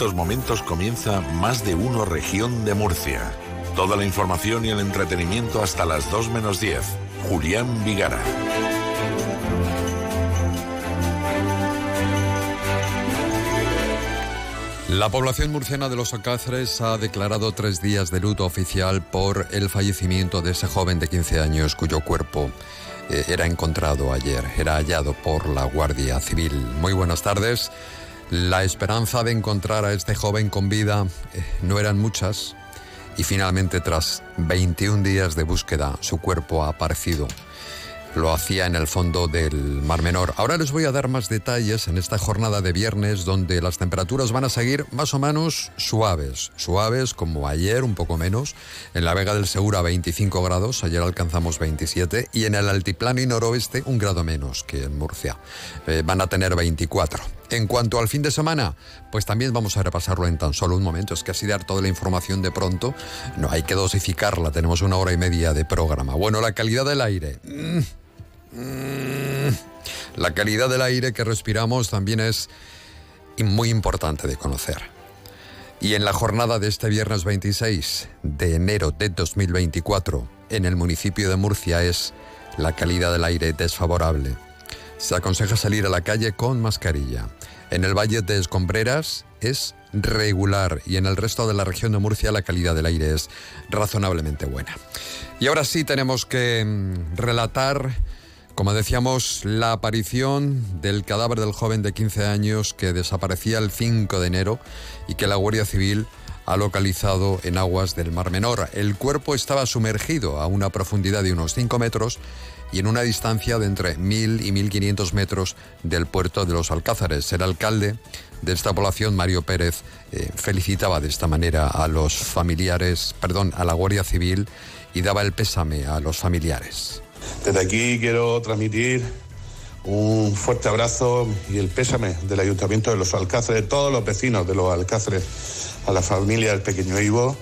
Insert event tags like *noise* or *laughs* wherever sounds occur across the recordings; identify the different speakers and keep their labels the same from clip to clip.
Speaker 1: estos momentos comienza Más de Uno Región de Murcia. Toda la información y el entretenimiento hasta las 2 menos 10. Julián Vigara.
Speaker 2: La población murciana de los Alcázares ha declarado tres días de luto oficial por el fallecimiento de ese joven de 15 años cuyo cuerpo eh, era encontrado ayer, era hallado por la Guardia Civil. Muy buenas tardes. La esperanza de encontrar a este joven con vida eh, no eran muchas y finalmente tras 21 días de búsqueda su cuerpo ha aparecido lo hacía en el fondo del Mar Menor. Ahora les voy a dar más detalles en esta jornada de viernes donde las temperaturas van a seguir más o menos suaves, suaves como ayer, un poco menos, en la Vega del Segura 25 grados, ayer alcanzamos 27 y en el altiplano y noroeste un grado menos que en Murcia, eh, van a tener 24. En cuanto al fin de semana, pues también vamos a repasarlo en tan solo un momento. Es que así dar toda la información de pronto, no hay que dosificarla. Tenemos una hora y media de programa. Bueno, la calidad del aire. Mm. Mm, la calidad del aire que respiramos también es muy importante de conocer. Y en la jornada de este viernes 26 de enero de 2024, en el municipio de Murcia es la calidad del aire desfavorable. Se aconseja salir a la calle con mascarilla. En el Valle de Escombreras es regular y en el resto de la región de Murcia la calidad del aire es razonablemente buena. Y ahora sí tenemos que mm, relatar como decíamos, la aparición del cadáver del joven de 15 años que desaparecía el 5 de enero y que la Guardia Civil ha localizado en aguas del Mar Menor. El cuerpo estaba sumergido a una profundidad de unos 5 metros y en una distancia de entre 1.000 y 1.500 metros del puerto de los Alcázares. El alcalde de esta población, Mario Pérez, eh, felicitaba de esta manera a los familiares, perdón, a la Guardia Civil y daba el pésame a los familiares.
Speaker 3: Desde aquí quiero transmitir un fuerte abrazo y el pésame del Ayuntamiento de los Alcáceres, de todos los vecinos de los Alcáceres, a la familia del pequeño Ivo.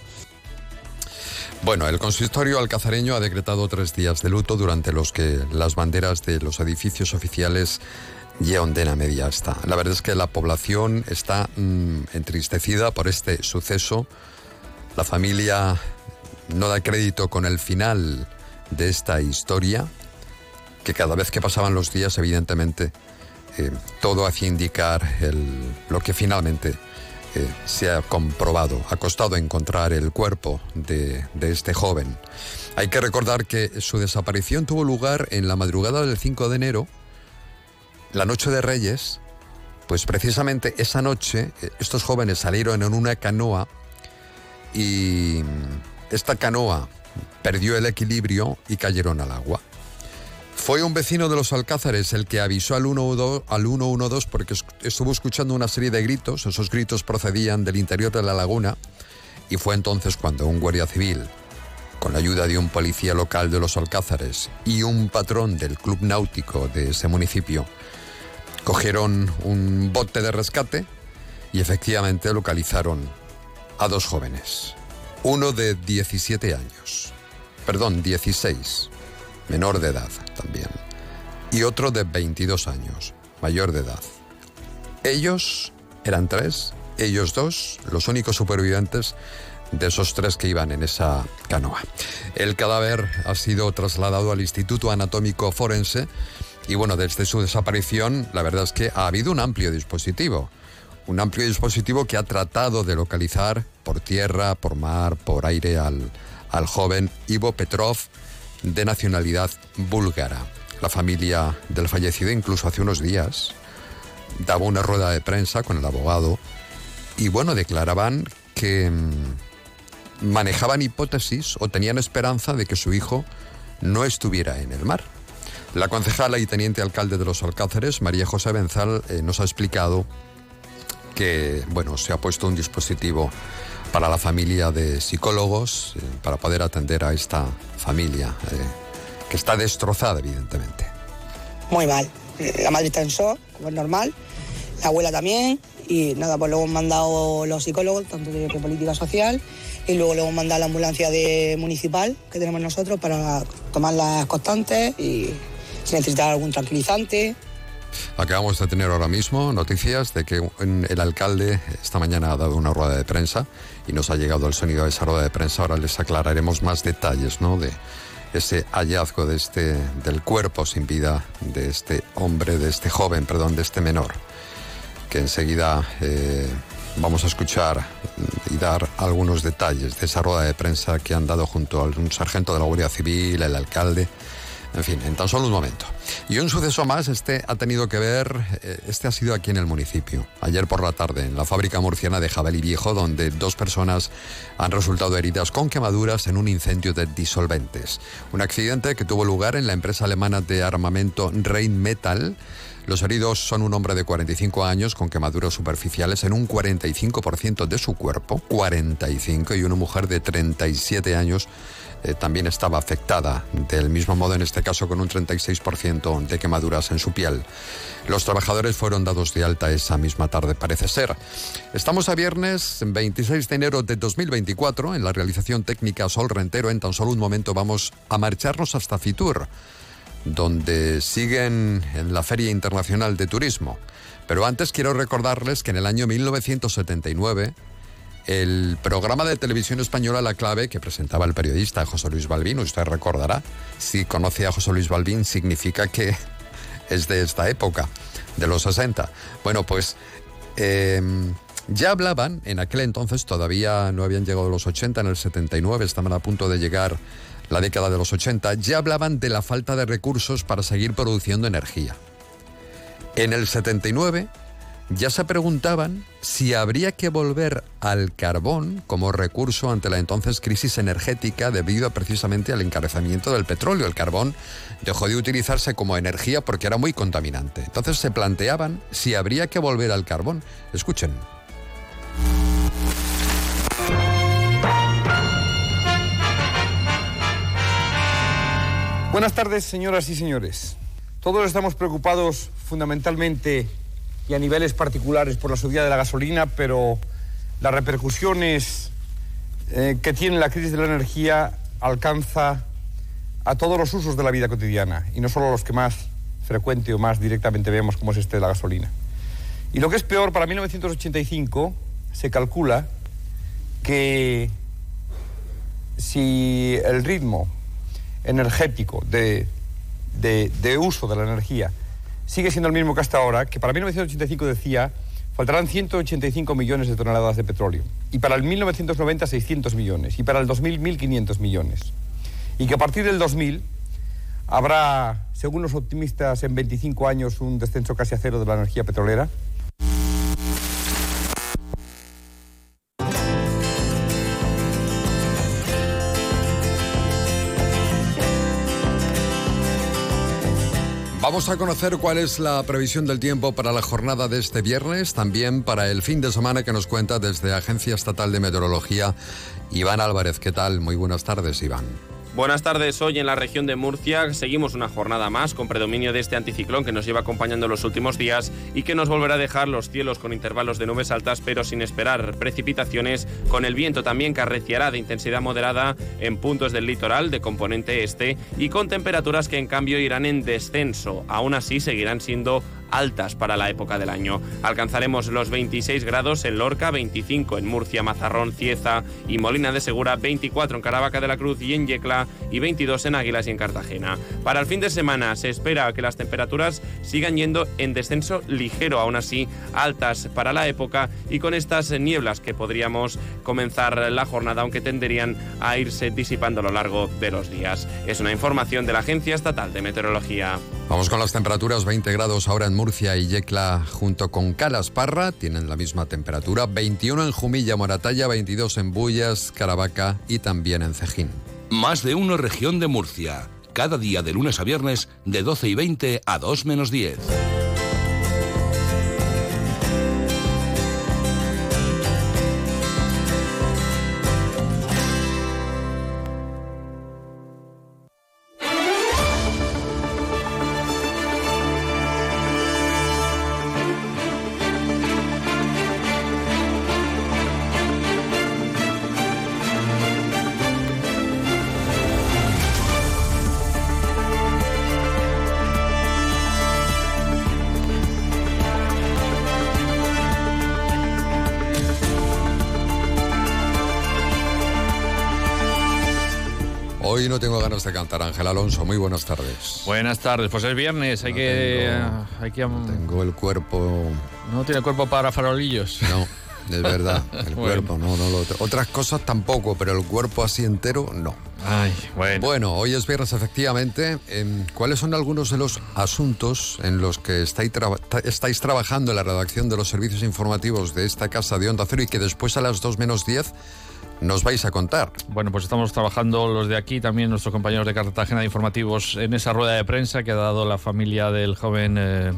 Speaker 2: Bueno, el consistorio alcazareño ha decretado tres días de luto durante los que las banderas de los edificios oficiales ya ondena media está. La verdad es que la población está mm, entristecida por este suceso. La familia no da crédito con el final de esta historia, que cada vez que pasaban los días, evidentemente, eh, todo hacía indicar lo que finalmente eh, se ha comprobado. Ha costado encontrar el cuerpo de, de este joven. Hay que recordar que su desaparición tuvo lugar en la madrugada del 5 de enero, la noche de Reyes, pues precisamente esa noche eh, estos jóvenes salieron en una canoa y esta canoa perdió el equilibrio y cayeron al agua. Fue un vecino de los Alcázares el que avisó al 112, al 112 porque estuvo escuchando una serie de gritos, esos gritos procedían del interior de la laguna y fue entonces cuando un guardia civil, con la ayuda de un policía local de los Alcázares y un patrón del club náutico de ese municipio, cogieron un bote de rescate y efectivamente localizaron a dos jóvenes, uno de 17 años perdón, 16, menor de edad también, y otro de 22 años, mayor de edad. Ellos eran tres, ellos dos, los únicos supervivientes de esos tres que iban en esa canoa. El cadáver ha sido trasladado al Instituto Anatómico Forense y bueno, desde su desaparición la verdad es que ha habido un amplio dispositivo. Un amplio dispositivo que ha tratado de localizar por tierra, por mar, por aire al, al joven Ivo Petrov, de nacionalidad búlgara. La familia del fallecido incluso hace unos días daba una rueda de prensa con el abogado y bueno, declaraban que mm, manejaban hipótesis o tenían esperanza de que su hijo no estuviera en el mar. La concejala y teniente alcalde de los Alcáceres, María José Benzal, eh, nos ha explicado que bueno, se ha puesto un dispositivo para la familia de psicólogos, eh, para poder atender a esta familia, eh, que está destrozada, evidentemente.
Speaker 4: Muy mal. La madre está en shock, como es normal, la abuela también, y nada, pues luego hemos mandado los psicólogos, tanto de política social, y luego hemos mandado la ambulancia de municipal que tenemos nosotros para tomar las constantes y si necesita algún tranquilizante.
Speaker 2: Acabamos de tener ahora mismo noticias de que el alcalde esta mañana ha dado una rueda de prensa y nos ha llegado el sonido de esa rueda de prensa. Ahora les aclararemos más detalles, ¿no? De ese hallazgo de este, del cuerpo sin vida de este hombre, de este joven, perdón, de este menor, que enseguida eh, vamos a escuchar y dar algunos detalles de esa rueda de prensa que han dado junto a un sargento de la Guardia Civil, el alcalde en fin, en tan solo un momento. Y un suceso más, este ha tenido que ver, eh, este ha sido aquí en el municipio, ayer por la tarde, en la fábrica murciana de Jabali Viejo, donde dos personas han resultado heridas con quemaduras en un incendio de disolventes. Un accidente que tuvo lugar en la empresa alemana de armamento Rheinmetall. Los heridos son un hombre de 45 años con quemaduras superficiales en un 45% de su cuerpo, 45, y una mujer de 37 años eh, también estaba afectada, del mismo modo en este caso con un 36% de quemaduras en su piel. Los trabajadores fueron dados de alta esa misma tarde, parece ser. Estamos a viernes 26 de enero de 2024 en la realización técnica Sol Rentero. En tan solo un momento vamos a marcharnos hasta Fitur, donde siguen en la Feria Internacional de Turismo. Pero antes quiero recordarles que en el año 1979 el programa de televisión española La Clave que presentaba el periodista José Luis Balbín, usted recordará, si conoce a José Luis Balbín significa que *laughs* es de esta época, de los 60. Bueno, pues em, ya hablaban, en aquel entonces todavía no habían llegado los 80, en el 79 estaban a punto de llegar la década de los 80, ya hablaban de la falta de recursos para seguir produciendo energía. En el 79 ya se preguntaban si habría que volver al carbón como recurso ante la entonces crisis energética debido precisamente al encarecimiento del petróleo. El carbón dejó de utilizarse como energía porque era muy contaminante. Entonces se planteaban si habría que volver al carbón. Escuchen.
Speaker 5: Buenas tardes, señoras y señores. Todos estamos preocupados fundamentalmente y a niveles particulares por la subida de la gasolina, pero las repercusiones eh, que tiene la crisis de la energía alcanza a todos los usos de la vida cotidiana y no solo los que más frecuente o más directamente vemos como es este de la gasolina. Y lo que es peor, para 1985 se calcula que si el ritmo energético de, de uso de la energía sigue siendo el mismo que hasta ahora, que para 1985 decía faltarán 185 millones de toneladas de petróleo, y para el 1990 600 millones, y para el 2000 1.500 millones. Y que a partir del 2000 habrá, según los optimistas, en 25 años un descenso casi a cero de la energía petrolera,
Speaker 2: Vamos a conocer cuál es la previsión del tiempo para la jornada de este viernes, también para el fin de semana que nos cuenta desde Agencia Estatal de Meteorología Iván Álvarez. ¿Qué tal? Muy buenas tardes, Iván.
Speaker 6: Buenas tardes, hoy en la región de Murcia seguimos una jornada más con predominio de este anticiclón que nos lleva acompañando los últimos días y que nos volverá a dejar los cielos con intervalos de nubes altas pero sin esperar precipitaciones, con el viento también que arreciará de intensidad moderada en puntos del litoral de componente este y con temperaturas que en cambio irán en descenso, aún así seguirán siendo altas para la época del año. Alcanzaremos los 26 grados en Lorca, 25 en Murcia, Mazarrón, Cieza y Molina de Segura, 24 en Caravaca de la Cruz y en Yecla y 22 en Águilas y en Cartagena. Para el fin de semana se espera que las temperaturas sigan yendo en descenso ligero, aún así altas para la época y con estas nieblas que podríamos comenzar la jornada, aunque tenderían a irse disipando a lo largo de los días. Es una información de la Agencia Estatal de Meteorología.
Speaker 2: Vamos con las temperaturas, 20 grados ahora en Murcia y Yecla junto con Calasparra, tienen la misma temperatura, 21 en Jumilla, Moratalla, 22 en Bullas, Caravaca y también en Cejín.
Speaker 7: Más de uno región de Murcia, cada día de lunes a viernes de 12 y 20 a 2 menos 10.
Speaker 2: Hoy no tengo ganas de cantar, Ángel Alonso. Muy buenas tardes.
Speaker 8: Buenas tardes, pues es viernes, hay que... hay que
Speaker 2: tengo el cuerpo...
Speaker 8: No tiene cuerpo para farolillos.
Speaker 2: No. Es verdad, *laughs* el cuerpo, no, no lo Otras cosas tampoco, pero el cuerpo así entero, no.
Speaker 8: Ay, bueno.
Speaker 2: Bueno, hoy es viernes, efectivamente. Em, ¿Cuáles son algunos de los asuntos en los que estáis, estáis trabajando en la redacción de los servicios informativos de esta casa de Onda Cero y que después a las 2 menos 10 nos vais a contar?
Speaker 8: Bueno, pues estamos trabajando los de aquí, también nuestros compañeros de Cartagena de Informativos, en esa rueda de prensa que ha dado la familia del joven... Eh,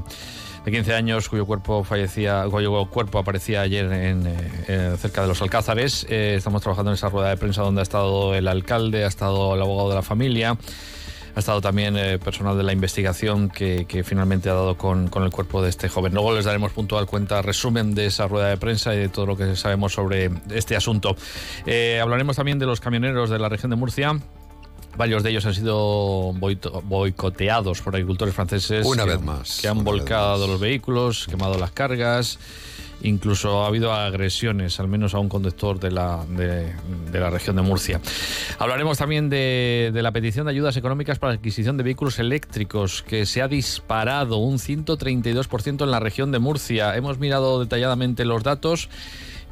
Speaker 8: de 15 años cuyo cuerpo fallecía, aparecía ayer en, eh, cerca de los Alcázares. Eh, estamos trabajando en esa rueda de prensa donde ha estado el alcalde, ha estado el abogado de la familia. Ha estado también eh, personal de la investigación que, finalmente ha dado con, con, el cuerpo de este joven. Luego les daremos puntual cuenta, resumen de esa rueda de prensa y de todo lo que sabemos sobre este asunto. hablaremos también de los camioneros de la región de Murcia Varios de ellos han sido boicoteados por agricultores franceses.
Speaker 2: Una vez más.
Speaker 8: Que han volcado los vehículos, quemado las cargas. Incluso ha habido agresiones, al menos a un conductor de la, de, la región de Murcia. Hablaremos también de, de, la petición de ayudas económicas para la adquisición de vehículos eléctricos, que se ha disparado un 132% en la región de Murcia. Hemos mirado detalladamente los datos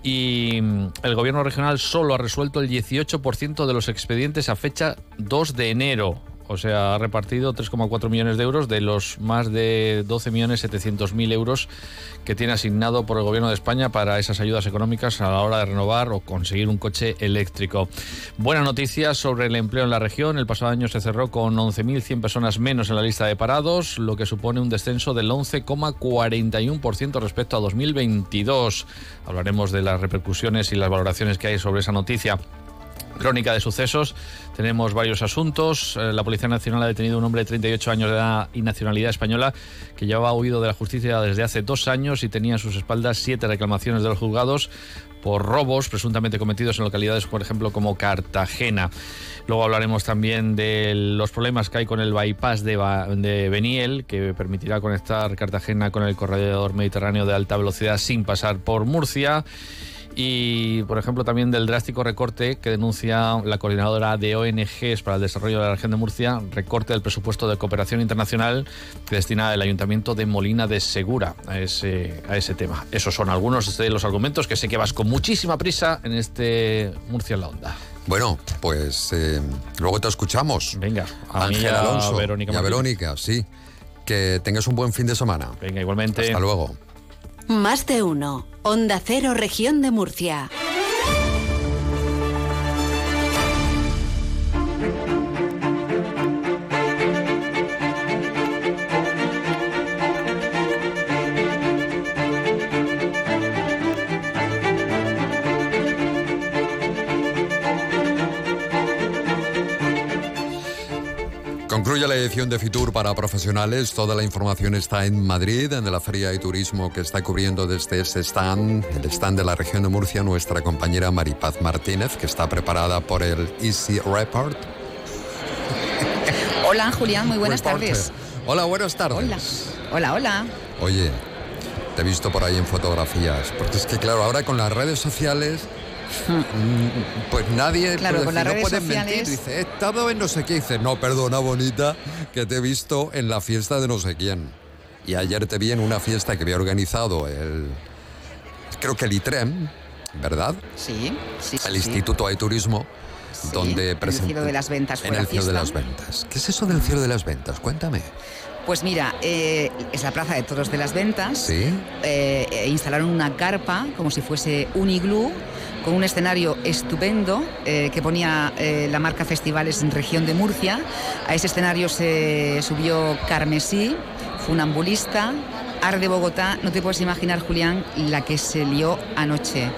Speaker 8: y el gobierno regional solo ha resuelto el 18% de los expedientes a fecha 2 de enero o sea, ha repartido 3,4 millones de euros de los más de 12 millones euros que tiene asignado por el Gobierno de España para esas ayudas económicas a la hora de renovar o conseguir un coche eléctrico. Buena noticia sobre el empleo en la región. El pasado año se cerró con 11.100 personas menos en la lista de parados, lo que supone un descenso del 11,41% respecto a 2022. Hablaremos de las repercusiones y las valoraciones que hay sobre esa noticia. Crónica de sucesos. Tenemos varios asuntos. Eh, la Policía Nacional ha detenido a un hombre de 38 años de edad y nacionalidad española que llevaba huido de la justicia desde hace dos años y tenía a sus espaldas siete reclamaciones de los juzgados por robos presuntamente cometidos en localidades, por ejemplo, como Cartagena. Luego hablaremos también de los problemas que hay con el bypass de, de Beniel, que permitirá conectar Cartagena con el corredor mediterráneo de alta velocidad sin pasar por Murcia y, por ejemplo, también del drástico recorte que denuncia la coordinadora de ONGs para el desarrollo de la región de Murcia, recorte del presupuesto de cooperación internacional que destina el Ayuntamiento de Molina de Segura a ese, a ese tema. Esos son algunos de los argumentos que sé que vas con muchísima prisa en este Murcia en la Onda.
Speaker 2: Bueno, pues eh, luego te escuchamos.
Speaker 8: Venga,
Speaker 2: a Ángel Alonso Verónica y a Verónica, sí. Que tengas un buen fin de semana.
Speaker 8: Venga, igualmente.
Speaker 2: Hasta luego.
Speaker 9: Más de uno. Onda Cero, Región de Murcia.
Speaker 2: Edición de Fitur para profesionales. Toda la información está en Madrid, en la Feria de Turismo que está cubriendo desde ese stand, el stand de la región de Murcia, nuestra compañera Maripaz Martínez, que está preparada por el Easy Report. *laughs*
Speaker 10: Hola, Julián, muy buenas tardes.
Speaker 2: Hola, buenas tardes.
Speaker 10: Hola, hola, hola.
Speaker 2: Oye, te he visto por ahí en fotografías, porque es que claro, ahora con las redes sociales pues nadie
Speaker 10: claro, con las
Speaker 2: no mentir. Dice, he estado en no sé qué. Dice, no, perdona, bonita, que te he visto en la fiesta de no sé quién. Y ayer te vi en una fiesta que había organizado el. Creo que el ITREM, ¿verdad?
Speaker 10: Sí, sí.
Speaker 2: El Instituto de Turismo. donde
Speaker 10: presentó. En el cielo de las ventas.
Speaker 2: en el cielo de las ventas. ¿Qué es eso del cielo de las ventas? Cuéntame.
Speaker 10: Pues mira, eh, es la Plaza de Toros de las Ventas.
Speaker 2: Sí.
Speaker 10: Eh, instalaron una carpa como si fuese un iglú con un escenario estupendo eh, que ponía eh, la marca Festivales en región de Murcia. A ese escenario se subió Carmesí, Funambulista, Ar de Bogotá. No te puedes imaginar, Julián, la que se lió anoche.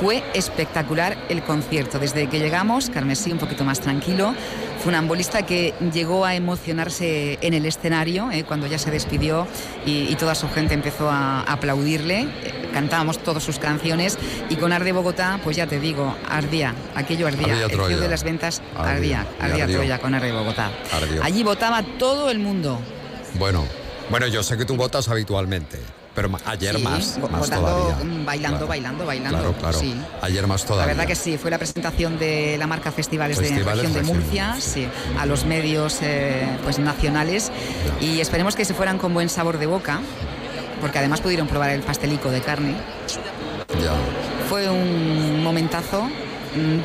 Speaker 10: Fue espectacular el concierto. Desde que llegamos, Carmesí un poquito más tranquilo, funambulista que llegó a emocionarse en el escenario eh, cuando ya se despidió y, toda su gente empezó a aplaudirle. Eh, cantábamos todas sus canciones y con Arde Bogotá, pues ya te digo, ardía, aquello ardía. el de las ventas ardía, ardía, Troya con Arde Bogotá. Allí votaba todo el mundo.
Speaker 2: Bueno, bueno, yo sé que tú votas habitualmente. Pero ayer
Speaker 10: Sí,
Speaker 2: más, todavía.
Speaker 10: bailando,
Speaker 2: Claro.
Speaker 10: bailando, bailando.
Speaker 2: Claro, claro.
Speaker 10: Sí.
Speaker 2: Ayer más
Speaker 10: La
Speaker 2: todavía.
Speaker 10: verdad que sí, fue la presentación de la marca Festivales,
Speaker 2: Festivales
Speaker 10: de Región de
Speaker 2: Región de
Speaker 10: Murcia, sí, a los medios eh, pues nacionales y esperemos que se fueran con buen sabor de boca, porque además pudieron probar el pastelico de carne.
Speaker 2: Ya.
Speaker 10: Fue un momentazo.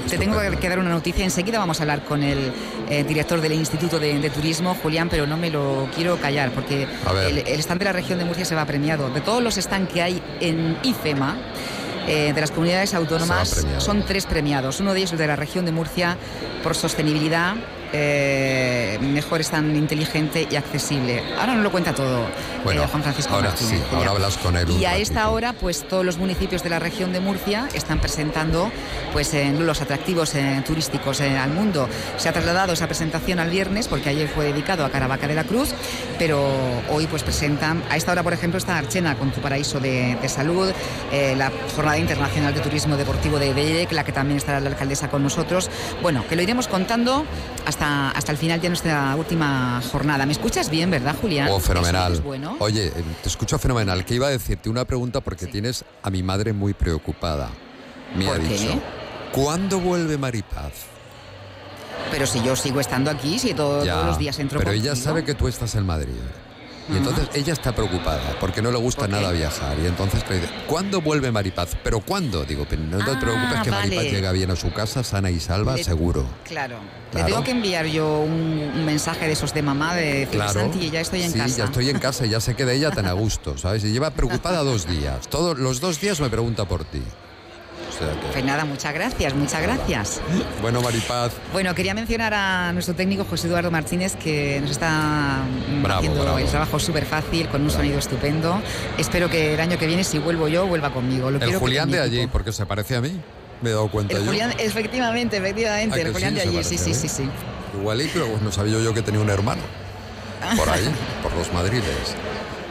Speaker 10: Te tengo que dar una noticia. Enseguida vamos a hablar con el eh, director del Instituto de, de Turismo, Julián, pero no me lo quiero callar porque el, el stand de la región de Murcia se va premiado. De todos los stands que hay en IFEMA, eh, de las comunidades autónomas, son tres premiados. Uno de ellos el de la región de Murcia por sostenibilidad. Eh, mejor stand inteligente y accesible. Ahora no lo cuenta todo
Speaker 2: Bueno,
Speaker 10: eh, Juan Francisco
Speaker 2: ahora
Speaker 10: Martínez,
Speaker 2: sí, ahora hablas con él
Speaker 10: Y a
Speaker 2: ratito.
Speaker 10: esta hora, pues todos los municipios de la región de Murcia están presentando pues en los atractivos eh, turísticos al mundo. Se ha trasladado esa presentación al viernes porque ayer fue dedicado a Caravaca de la Cruz, pero hoy pues presentan, a esta hora por ejemplo está Archena con tu paraíso de, de salud, la Jornada Internacional de Turismo Deportivo de Bellec, la que también estará la alcaldesa con nosotros. Bueno, que lo iremos contando hasta, hasta el final de nuestra última jornada. ¿Me escuchas bien, verdad, Julián?
Speaker 2: Oh, fenomenal.
Speaker 10: Es bueno.
Speaker 2: Oye, eh, te escucho fenomenal. Que iba a decirte una pregunta porque tienes a mi madre muy preocupada. Me
Speaker 10: ¿Por
Speaker 2: ha
Speaker 10: qué?
Speaker 2: dicho. ¿Cuándo vuelve Maripaz?
Speaker 10: Pero si yo sigo estando aquí, si todo-
Speaker 2: Ya,
Speaker 10: todos los días entro
Speaker 2: Pero ella sabe que tú estás en Madrid. Y entonces ella está preocupada porque no le gusta nada viajar. Y entonces le dice, ¿cuándo vuelve Maripaz? ¿Pero cuándo? Digo, "Pero no te
Speaker 10: Ah,
Speaker 2: preocupes que
Speaker 10: vale.
Speaker 2: Maripaz llega bien a su casa, sana y salva,
Speaker 10: Le-
Speaker 2: seguro.
Speaker 10: Claro.
Speaker 2: Claro.
Speaker 10: Le tengo que enviar yo un, un mensaje de esos de mamá de
Speaker 2: Claro.
Speaker 10: Santi, ya estoy en
Speaker 2: sí,
Speaker 10: casa.
Speaker 2: ya estoy en casa y ya se queda ella tan a gusto, ¿sabes? Y lleva preocupada dos días. Todos los dos días me pregunta por ti. Sea que-
Speaker 10: Pues nada, muchas gracias, muchas gracias. *laughs*
Speaker 2: Bueno, Maripaz,
Speaker 10: Bueno, quería mencionar a nuestro técnico José Eduardo Martínez que nos está mm,
Speaker 2: Bravo,
Speaker 10: haciendo
Speaker 2: bravo.
Speaker 10: el trabajo súper fácil, con un sonido estupendo. Espero que el año que viene, si vuelvo yo, vuelva conmigo. Lo
Speaker 2: el
Speaker 10: quiero
Speaker 2: Julián de allí, porque se parece a mí. Me he dado cuenta
Speaker 10: El
Speaker 2: yo.
Speaker 10: Julián, efectivamente, efectivamente,
Speaker 2: ¿A
Speaker 10: el Julián
Speaker 2: sí?
Speaker 10: de allí, sí,
Speaker 2: parece
Speaker 10: sí, sí, sí.
Speaker 2: Igualito, no sabía yo que tenía un hermano. Por ahí, *laughs* por los madriles.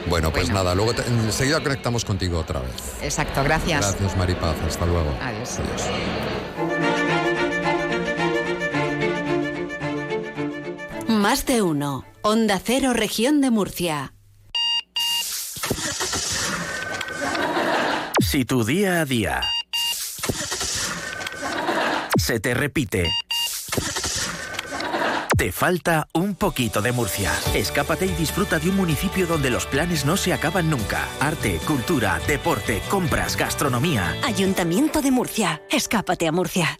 Speaker 2: Bueno, pues
Speaker 10: Bueno.
Speaker 2: nada, luego te- enseguida conectamos contigo otra vez.
Speaker 10: Exacto, gracias.
Speaker 2: Gracias, Maripaz. Hasta luego.
Speaker 10: Adiós.
Speaker 9: Más de uno. Onda Cero, región de Murcia.
Speaker 11: Si tu día a día se te repite, te falta un poquito de Murcia. Escápate y disfruta de un municipio donde los planes no se acaban nunca. Arte, cultura, deporte, compras, gastronomía.
Speaker 12: Ayuntamiento de Murcia. Escápate a Murcia.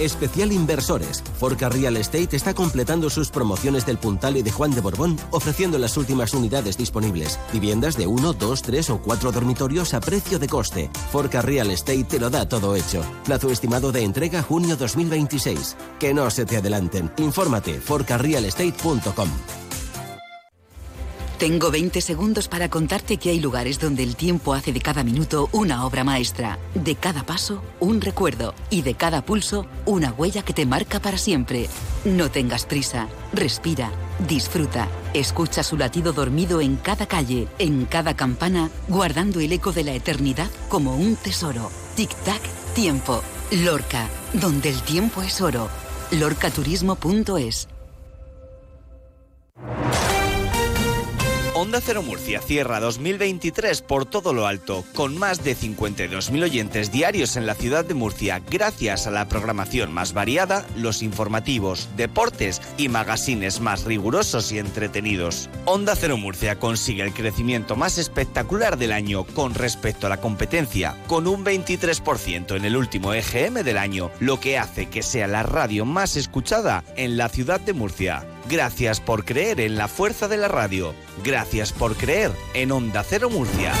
Speaker 13: Especial Inversores. Forca Real Estate está completando sus promociones del Puntal y de Juan de Borbón, ofreciendo las últimas unidades disponibles. Viviendas de 1, 2, 3 o 4 dormitorios a precio de coste. Forca Real Estate te lo da todo hecho. Plazo estimado de entrega junio 2026. Que no se te adelanten. Infórmate forcarrealestate.com.
Speaker 14: Tengo 20 segundos para contarte que hay lugares donde el tiempo hace de cada minuto una obra maestra, de cada paso un recuerdo y de cada pulso una huella que te marca para siempre. No tengas prisa, respira, disfruta, escucha su latido dormido en cada calle, en cada campana, guardando el eco de la eternidad como un tesoro. Tic-tac, tiempo. Lorca, donde el tiempo es oro. lorcaturismo.es
Speaker 15: Onda Cero Murcia cierra 2023 por todo lo alto, con más de 52.000 oyentes diarios en la ciudad de Murcia, gracias a la programación más variada, los informativos, deportes y magazines más rigurosos y entretenidos. Onda Cero Murcia consigue el crecimiento más espectacular del año con respecto a la competencia, con un 23% en el último EGM del año, lo que hace que sea la radio más escuchada en la ciudad de Murcia. Gracias por creer en la fuerza de la radio. Gracias por creer en Onda Cero Murcia.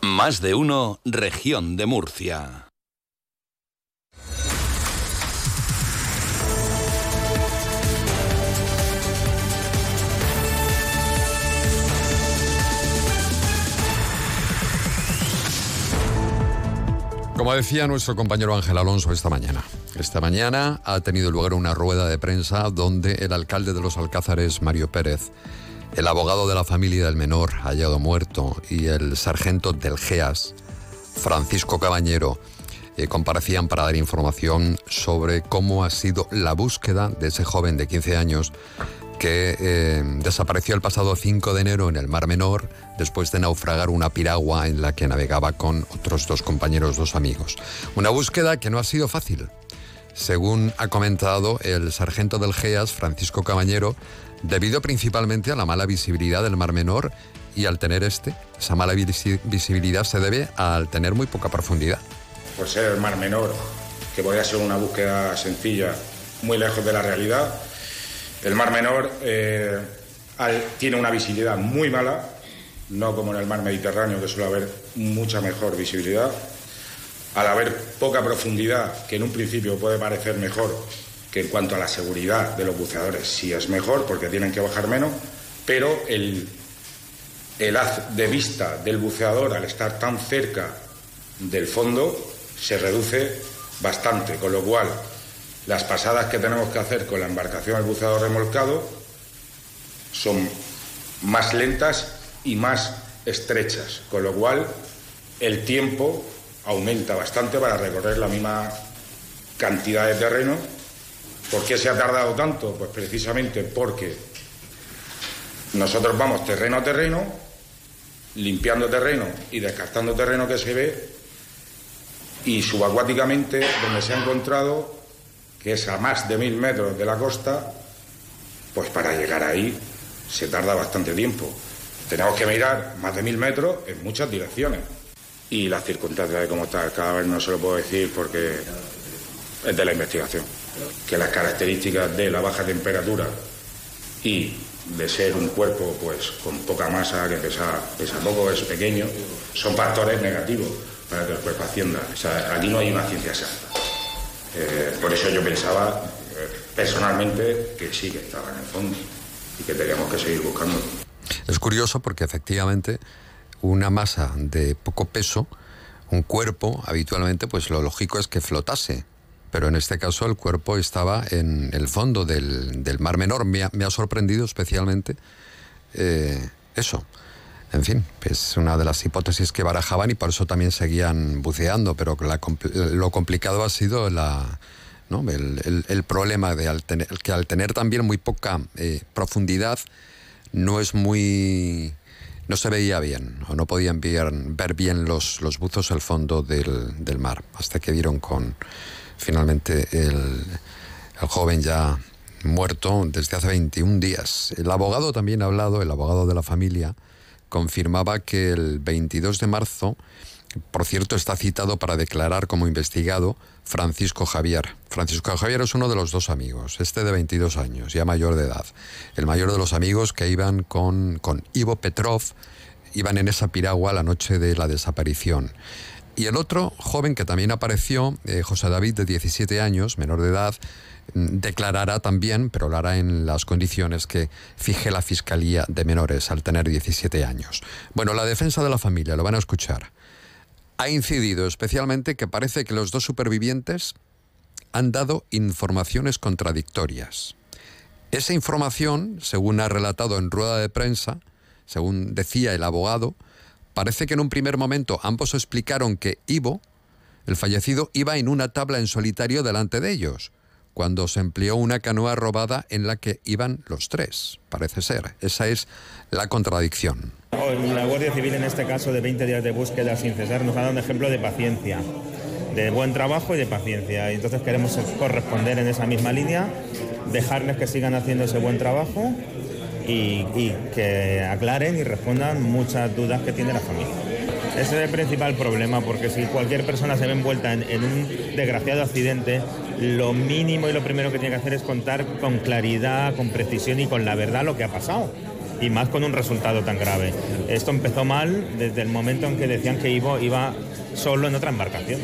Speaker 7: Más de uno, región de Murcia.
Speaker 2: Como decía nuestro compañero Ángel Alonso esta mañana, esta mañana ha tenido lugar una rueda de prensa donde el alcalde de los Alcázares, Mario Pérez, el abogado de la familia del menor hallado muerto y el sargento del GEAS, Francisco Cabañero, eh, comparecían para dar información sobre cómo ha sido la búsqueda de ese joven de 15 años que eh, desapareció el pasado 5 de enero en el Mar Menor después de naufragar una piragua en la que navegaba con otros dos compañeros, dos amigos. Una búsqueda que no ha sido fácil. Según ha comentado el sargento del GEAS, Francisco Cabañero, debido principalmente a la mala visibilidad del Mar Menor y al tener este, esa mala visibilidad se debe al tener muy poca profundidad.
Speaker 16: Por ser el Mar Menor, que podría ser una búsqueda sencilla, muy lejos de la realidad, el Mar Menor eh, tiene una visibilidad muy mala, no como en el Mar Mediterráneo, que suele haber mucha mejor visibilidad. Al haber poca profundidad, que en un principio puede parecer mejor, que en cuanto a la seguridad de los buceadores sí es mejor, porque tienen que bajar menos, pero el, el haz de vista del buceador al estar tan cerca del fondo se reduce bastante, con lo cual las pasadas que tenemos que hacer con la embarcación al buceador remolcado son más lentas y más estrechas, con lo cual el tiempo aumenta bastante para recorrer la misma cantidad de terreno. ¿Por qué se ha tardado tanto? Pues precisamente porque nosotros vamos terreno a terreno, limpiando terreno y descartando terreno que se ve, y subacuáticamente donde se ha encontrado que es a más de mil metros de la costa, pues para llegar ahí se tarda bastante tiempo. Tenemos que mirar más de mil metros en muchas direcciones. Y las circunstancias de cómo está cada vez no se lo puedo decir porque es de la investigación. Que las características de la baja temperatura y de ser un cuerpo pues con poca masa, que pesa, pesa poco, es pequeño, son factores negativos para que el cuerpo ascienda. O sea, aquí no hay una ciencia exacta. Eh, por eso yo pensaba eh, personalmente que sí, que estaba en el fondo y que teníamos que seguir buscando.
Speaker 2: Es curioso porque efectivamente una masa de poco peso, un cuerpo, habitualmente pues lo lógico es que flotase. Pero en este caso el cuerpo estaba en el fondo del, Mar Menor. Me ha, sorprendido especialmente eh, eso. En fin, es una de las hipótesis que barajaban y por eso también seguían buceando, pero lo complicado ha sido la, el, problema de que al tener también muy poca eh, profundidad no es muy no se veía bien o no podían ver, bien los, los, buzos el fondo del, del, mar hasta que vieron con finalmente el joven ya muerto desde hace 21 días. El abogado también ha hablado, el abogado de la familia, confirmaba que el 22 de marzo, por cierto, está citado para declarar como investigado Francisco Javier. Francisco Javier es uno de los dos amigos, este de 22 años, ya mayor de edad. El mayor de los amigos que iban con, con Ivo Petrov, iban en esa piragua la noche de la desaparición. Y el otro joven que también apareció, eh, José David, de 17 años, menor de edad, declarará también, pero lo hará en las condiciones que fije la Fiscalía de Menores al tener 17 años. Bueno, la defensa de la familia, lo van a escuchar. Ha incidido especialmente que parece que los dos supervivientes han dado informaciones contradictorias. Esa información, según ha relatado en rueda de prensa, según decía el abogado, parece que en un primer momento ambos explicaron que Ivo, el fallecido, iba en una tabla en solitario delante de ellos, cuando se empleó una canoa robada en la que iban los tres, parece ser. Esa es la contradicción.
Speaker 17: La Guardia Civil en este caso de 20 días de búsqueda sin cesar nos ha dado un ejemplo de paciencia, de buen trabajo y de paciencia. Y entonces queremos corresponder en esa misma línea, dejarles que sigan haciendo ese buen trabajo y, y que aclaren y respondan muchas dudas que tiene la familia. Ese es el principal problema, porque si cualquier persona se ve envuelta en, un desgraciado accidente, lo mínimo y lo primero que tiene que hacer es contar con claridad, con precisión y con la verdad lo que ha pasado. Y más con un resultado tan grave. Esto empezó mal desde el momento en que decían que Ivo iba solo en otra embarcación.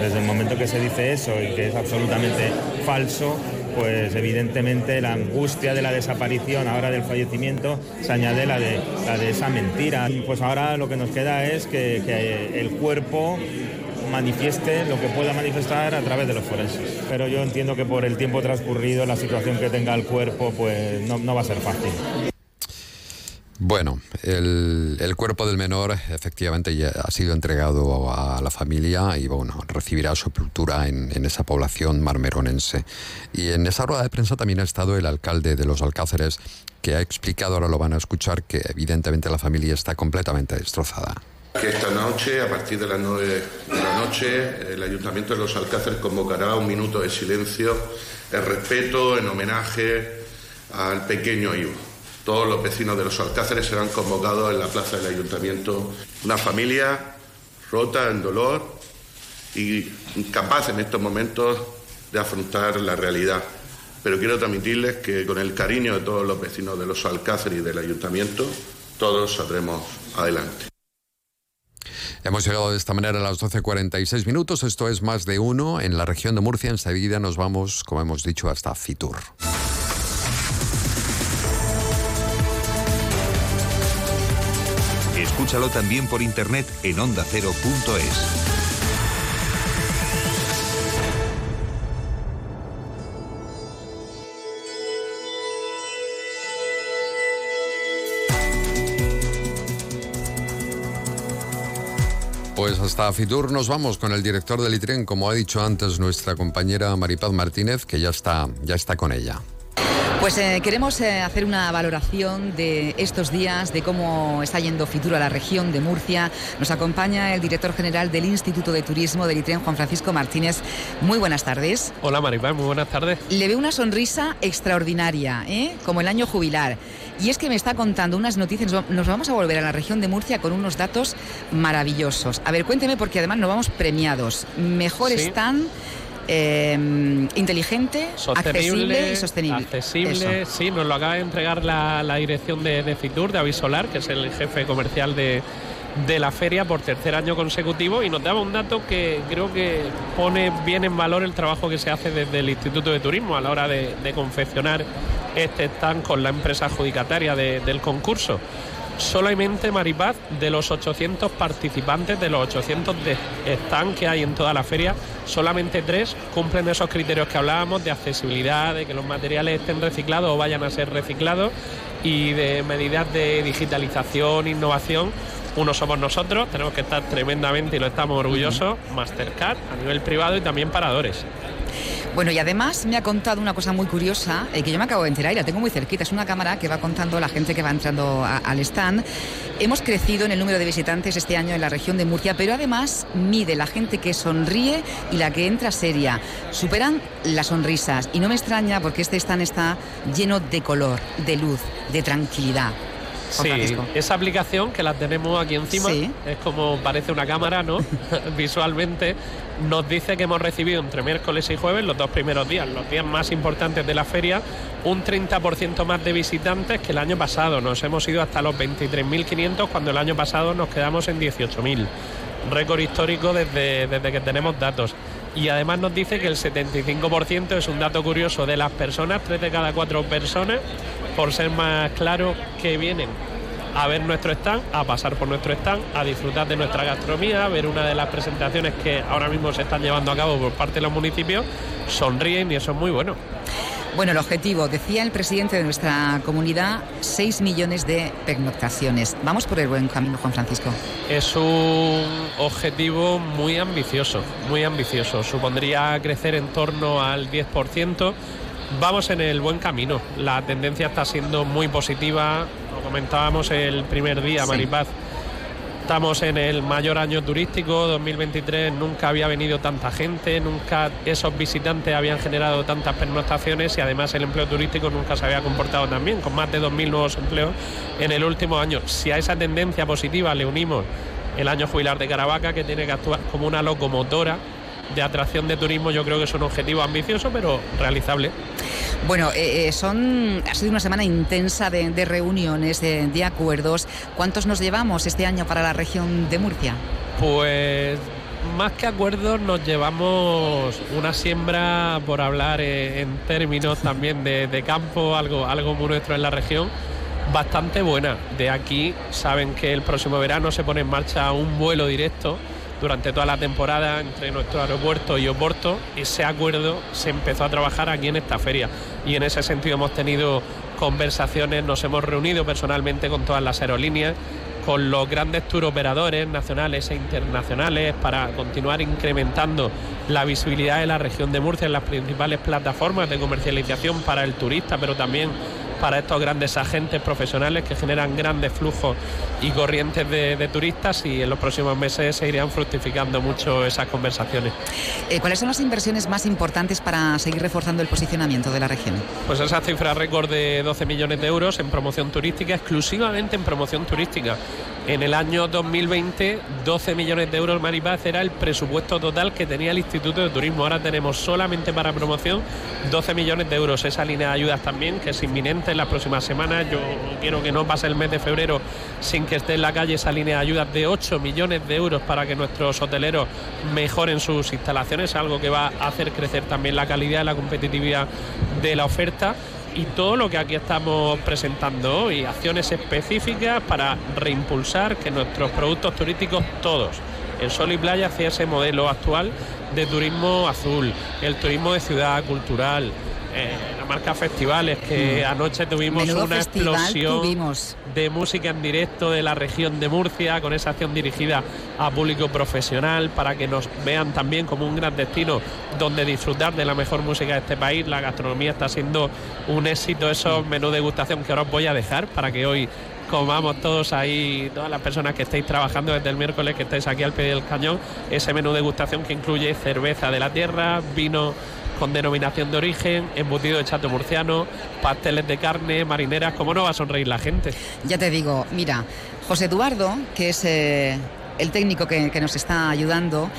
Speaker 17: Desde el momento que se dice eso y que es absolutamente falso, pues evidentemente la angustia de la desaparición, ahora del fallecimiento, se añade la de, la de esa mentira. Y pues ahora lo que nos queda es que, el cuerpo manifieste lo que pueda manifestar a través de los forenses. Pero yo entiendo que por el tiempo transcurrido, la situación que tenga el cuerpo, pues no, no va a ser fácil.
Speaker 2: Bueno, el, el, cuerpo del menor efectivamente ya ha sido entregado a la familia y bueno, recibirá sepultura en, en, esa población marmeronense. Y en esa rueda de prensa también ha estado el alcalde de los Alcáceres, que ha explicado, ahora lo van a escuchar, que evidentemente la familia está completamente destrozada.
Speaker 3: Que esta noche, a partir de las nueve de la noche, el Ayuntamiento de los Alcáceres convocará un minuto de silencio en respeto, en homenaje al pequeño Ivo. Todos los vecinos de los Alcáceres serán convocados en la plaza del Ayuntamiento. Una familia rota, en dolor y incapaz en estos momentos de afrontar la realidad. Pero quiero transmitirles que con el cariño de todos los vecinos de los Alcáceres y del Ayuntamiento, todos saldremos adelante.
Speaker 2: Hemos llegado de esta manera a las 12.46 minutos. Esto es más de uno en la región de Murcia. Enseguida nos vamos, como hemos dicho, hasta Fitur.
Speaker 7: Escúchalo también por internet en ondacero.es.
Speaker 2: Pues hasta Fitur nos vamos con el director del ITREN, como ha dicho antes nuestra compañera Maripaz Martínez, que ya está, ya está con ella.
Speaker 10: Pues eh, queremos eh, hacer una valoración de estos días, de cómo está yendo Fitur a la región de Murcia. Nos acompaña el director general del Instituto de Turismo del ITREN, Juan Francisco Martínez. Muy buenas tardes.
Speaker 18: Hola Maripaz, muy buenas tardes.
Speaker 10: Le veo una sonrisa extraordinaria, ¿eh? como el año jubilar. Y es que me está contando unas noticias, nos vamos a volver a la región de Murcia con unos datos maravillosos. A ver, cuénteme porque además nos vamos premiados. Mejor están... Eh, inteligente, accesible y sostenible.
Speaker 18: Accesible, sí, nos lo acaba de entregar la, dirección de, de, Fitur, de Avisolar, que es el jefe comercial de, de la feria por tercer año consecutivo y nos daba un dato que creo que pone bien en valor el trabajo que se hace desde el Instituto de Turismo a la hora de, confeccionar este stand con la empresa adjudicataria del concurso. Solamente Maripaz, de los 800 participantes, de los 800 de stand que hay en toda la feria, solamente tres cumplen esos criterios que hablábamos de accesibilidad, de que los materiales estén reciclados o vayan a ser reciclados y de medidas de digitalización, innovación uno somos nosotros, tenemos que estar tremendamente y lo estamos orgullosos, Mastercard a nivel privado y también paradores.
Speaker 10: Bueno, y además me ha contado una cosa muy curiosa eh, que yo me acabo de enterar y la tengo muy cerquita. Es una cámara que va contando la gente que va entrando al stand. Hemos crecido en el número de visitantes este año en la región de Murcia, pero además mide la gente que sonríe y la que entra seria. Superan las sonrisas y no me extraña porque este stand está lleno de color, de luz, de tranquilidad.
Speaker 18: Sí, esa aplicación que la tenemos aquí encima es como parece una cámara, ¿no? *laughs* Visualmente nos dice que hemos recibido entre miércoles y jueves, los dos primeros días, los días más importantes de la feria, un 30% más de visitantes que el año pasado. Nos hemos ido hasta los 23.500 cuando el año pasado nos quedamos en 18.000. Récord histórico desde, desde que tenemos datos y además nos dice que el 75% es un dato curioso de las personas, tres de cada cuatro personas, por ser más claro, que vienen a ver nuestro stand, a pasar por nuestro stand, a disfrutar de nuestra gastronomía, a ver una de las presentaciones que ahora mismo se están llevando a cabo por parte de los municipios, sonríen y eso es muy bueno.
Speaker 10: Bueno, el objetivo, decía el presidente de nuestra comunidad, 6 millones de pernoctaciones. Vamos por el buen camino, Juan Francisco.
Speaker 18: Es un objetivo muy ambicioso, muy ambicioso. Supondría crecer en torno al 10%. Vamos en el buen camino. La tendencia está siendo muy positiva. Lo comentábamos el primer día, Maripaz Estamos en el mayor año turístico, 2023 nunca había venido tanta gente, nunca esos visitantes habían generado tantas pernoctaciones y además el empleo turístico nunca se había comportado tan bien, con más de 2.000 nuevos empleos en el último año. Si a esa tendencia positiva le unimos el año jubilar de Caravaca, que tiene que actuar como una locomotora de atracción de turismo, yo creo que es un objetivo ambicioso, pero realizable.
Speaker 10: Bueno, eh, eh, son, ha sido una semana intensa de, reuniones, de, acuerdos. ¿Cuántos nos llevamos este año para la región de Murcia?
Speaker 18: Pues más que acuerdos nos llevamos una siembra, por hablar eh, en términos también de, campo, algo, algo muy nuestro en la región, bastante buena. De aquí saben que el próximo verano se pone en marcha un vuelo directo durante toda la temporada entre nuestro aeropuerto y Oporto. Ese acuerdo se empezó a trabajar aquí en esta feria y en ese sentido hemos tenido conversaciones, nos hemos reunido personalmente con todas las aerolíneas, con los grandes tour operadores nacionales e internacionales para continuar incrementando la visibilidad de la región de Murcia en las principales plataformas de comercialización para el turista, pero también para estos grandes agentes profesionales que generan grandes flujos y corrientes de, turistas y en los próximos meses se irían fructificando mucho esas conversaciones.
Speaker 10: Eh, ¿Cuáles son las inversiones más importantes para seguir reforzando el posicionamiento de la región?
Speaker 18: Pues esa cifra récord de 12 millones de euros en promoción turística, exclusivamente en promoción turística. En el año 2020, 12 millones de euros, Maripaz, era el presupuesto total que tenía el Instituto de Turismo. Ahora tenemos solamente para promoción 12 millones de euros. Esa línea de ayudas también, que es inminente en las próximas semanas. Yo quiero que no pase el mes de febrero sin que esté en la calle esa línea de ayudas de 8 millones de euros para que nuestros hoteleros mejoren sus instalaciones, algo que va a hacer crecer también la calidad y la competitividad de la oferta y todo lo que aquí estamos presentando hoy, acciones específicas para reimpulsar que nuestros productos turísticos todos, el sol y playa hacia ese modelo actual de turismo azul, el turismo de ciudad cultural, eh, la marca festivales, que mm. anoche tuvimos una explosión de música en directo de la región de Murcia, con esa acción dirigida a público profesional, para que nos vean también como un gran destino donde disfrutar de la mejor música de este país. La gastronomía está siendo un éxito, esos menús de degustación que ahora os voy a dejar para que hoy comamos todos ahí, todas las personas que estéis trabajando desde el miércoles, que estáis aquí al pie del cañón, ese menú de degustación que incluye cerveza de la tierra, vino con denominación de origen, embutido de chato murciano, pasteles de carne, marineras. ¿Cómo no va a sonreír la gente?
Speaker 10: Ya te digo, mira, José Eduardo, que es eh, el técnico que, nos está ayudando,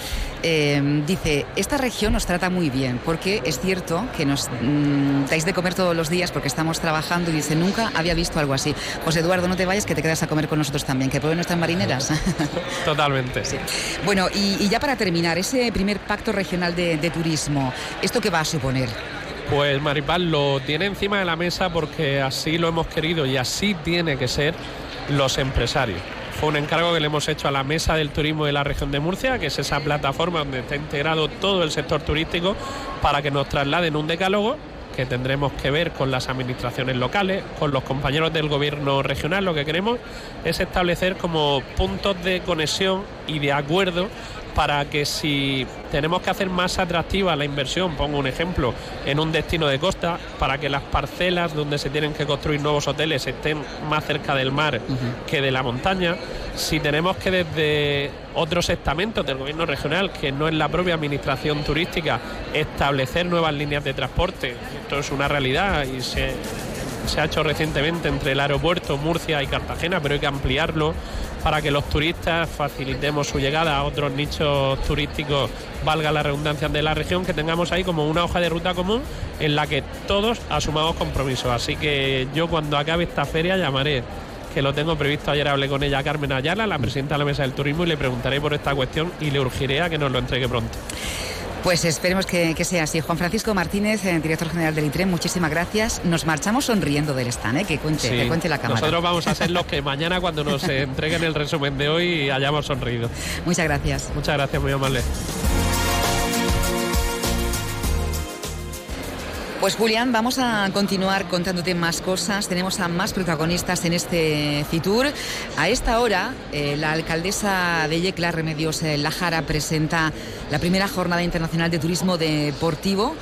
Speaker 10: eh, dice, esta región nos trata muy bien, porque es cierto que nos mm, dais de comer todos los días porque estamos trabajando y dice, nunca había visto algo así. José Eduardo, no te vayas, que te quedas a comer con nosotros también, que prueben nuestras marineras. *laughs*
Speaker 18: Totalmente. Sí.
Speaker 10: Bueno, y, ya para terminar, ese primer pacto regional de, de turismo, ¿esto qué va a suponer?
Speaker 18: Pues Maripal lo tiene encima de la mesa porque así lo hemos querido y así tiene que ser los empresarios. Fue un encargo que le hemos hecho a la Mesa del Turismo de la región de Murcia, que es esa plataforma donde está integrado todo el sector turístico, para que nos trasladen un decálogo que tendremos que ver con las administraciones locales, con los compañeros del gobierno regional. Lo que queremos es establecer como puntos de conexión y de acuerdo para que si tenemos que hacer más atractiva la inversión, pongo un ejemplo, en un destino de costa, para que las parcelas donde se tienen que construir nuevos hoteles estén más cerca del mar que de la montaña, si tenemos que desde otros estamentos del gobierno regional, que no es la propia administración turística, establecer nuevas líneas de transporte, esto es una realidad y se, se ha hecho recientemente entre el aeropuerto Murcia y Cartagena, pero hay que ampliarlo para que los turistas facilitemos su llegada a otros nichos turísticos, valga la redundancia de la región, que tengamos ahí como una hoja de ruta común en la que todos asumamos compromisos. Así que yo cuando acabe esta feria llamaré que lo tengo previsto. Ayer hablé con ella, Carmen Ayala, la presidenta de la Mesa del Turismo, y le preguntaré por esta cuestión y le urgiré a que nos lo entregue pronto.
Speaker 10: Pues esperemos que, sea así. Juan Francisco Martínez, eh, director general del ITREM, muchísimas gracias. Nos marchamos sonriendo del stand, ¿eh? que, cuente, que cuente la cámara.
Speaker 18: Nosotros vamos a ser los que mañana, cuando nos *laughs* entreguen el resumen de hoy, hayamos sonreído.
Speaker 10: Muchas gracias.
Speaker 18: Muchas gracias, muy amable.
Speaker 10: Pues Julián, vamos a continuar contándote más cosas. Tenemos a más protagonistas en este Fitur. A esta hora, eh, la alcaldesa de Yecla, Remedios eh, Lajara, presenta la primera jornada internacional de turismo deportivo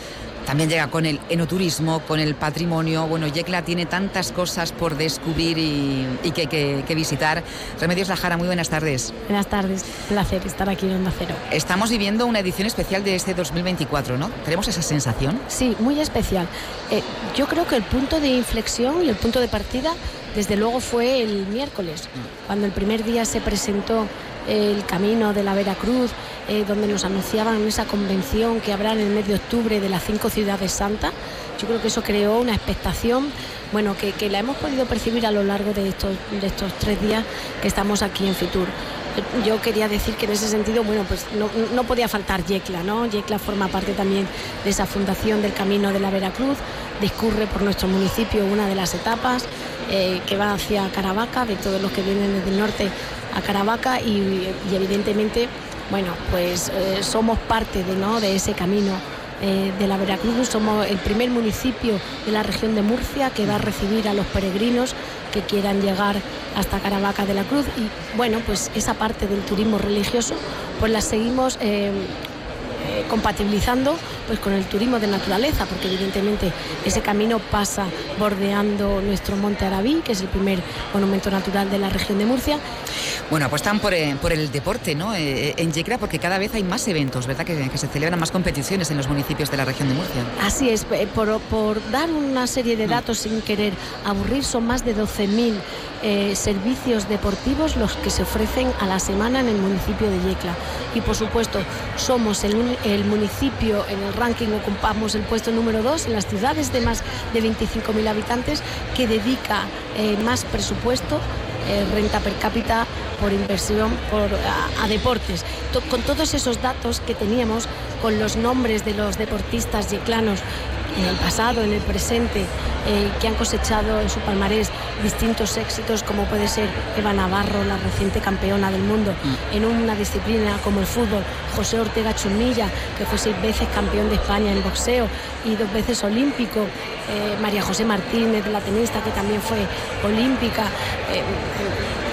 Speaker 10: también llega con el enoturismo, con el patrimonio. Bueno, Yecla tiene tantas cosas por descubrir y, que, que, visitar. Remedios Lajara, muy buenas tardes.
Speaker 19: Buenas tardes, placer estar aquí en Onda Cero.
Speaker 10: Estamos viviendo una edición especial de este 2024, ¿no? ¿Tenemos esa sensación?
Speaker 19: Sí, muy especial. Eh, yo creo que el punto de inflexión y el punto de partida, desde luego, fue el miércoles, mm. cuando el primer día se presentó el camino de la Veracruz, eh, donde nos anunciaban esa convención que habrá en el mes de octubre de las cinco ciudades santas. Yo creo que eso creó una expectación, bueno, que, la hemos podido percibir a lo largo de estos, de estos tres días que estamos aquí en Fitur yo quería decir que en ese sentido, bueno, pues no, podía faltar Yecla, ¿no? Yecla forma parte también de esa fundación del Camino de la Veracruz, discurre por nuestro municipio una de las etapas eh, que va hacia Caravaca, de todos los que vienen desde el norte a Caravaca y, evidentemente, bueno, pues eh, somos parte de, ¿no? de ese camino eh, de la Veracruz. Somos el primer municipio de la región de Murcia que va a recibir a los peregrinos que quieran llegar hasta Caravaca de la Cruz. Y bueno, pues esa parte del turismo religioso, pues la seguimos eh, eh, compatibilizando pues con el turismo de naturaleza, porque evidentemente ese camino pasa bordeando nuestro Monte Arabí, que es el primer monumento natural de la región de Murcia.
Speaker 10: Bueno, apuestan por, eh, por el deporte, ¿no? Eh, en Yecla, porque cada vez hay más eventos, ¿verdad? Que, que, se celebran más competiciones en los municipios de la región de Murcia.
Speaker 19: Así es, por, por dar una serie de datos sin querer aburrir, son más de 12.000 eh, servicios deportivos los que se ofrecen a la semana en el municipio de Yecla. Y por supuesto, somos el, el municipio en el ranking, ocupamos el puesto número 2 en las ciudades de más de 25.000 habitantes que dedica eh, más presupuesto eh, renta per cápita por inversión por, a, a deportes. Con todos esos datos que teníamos, con los nombres de los deportistas yeclanos en el pasado, en el presente, eh, que han cosechado en su palmarés distintos éxitos, como puede ser Eva Navarro, la reciente campeona del mundo, mm. en una disciplina como el fútbol, José Ortega Chumilla, que fue seis veces campeón de España en boxeo y dos veces olímpico, eh, María José Martínez, la tenista, que también fue olímpica. Eh,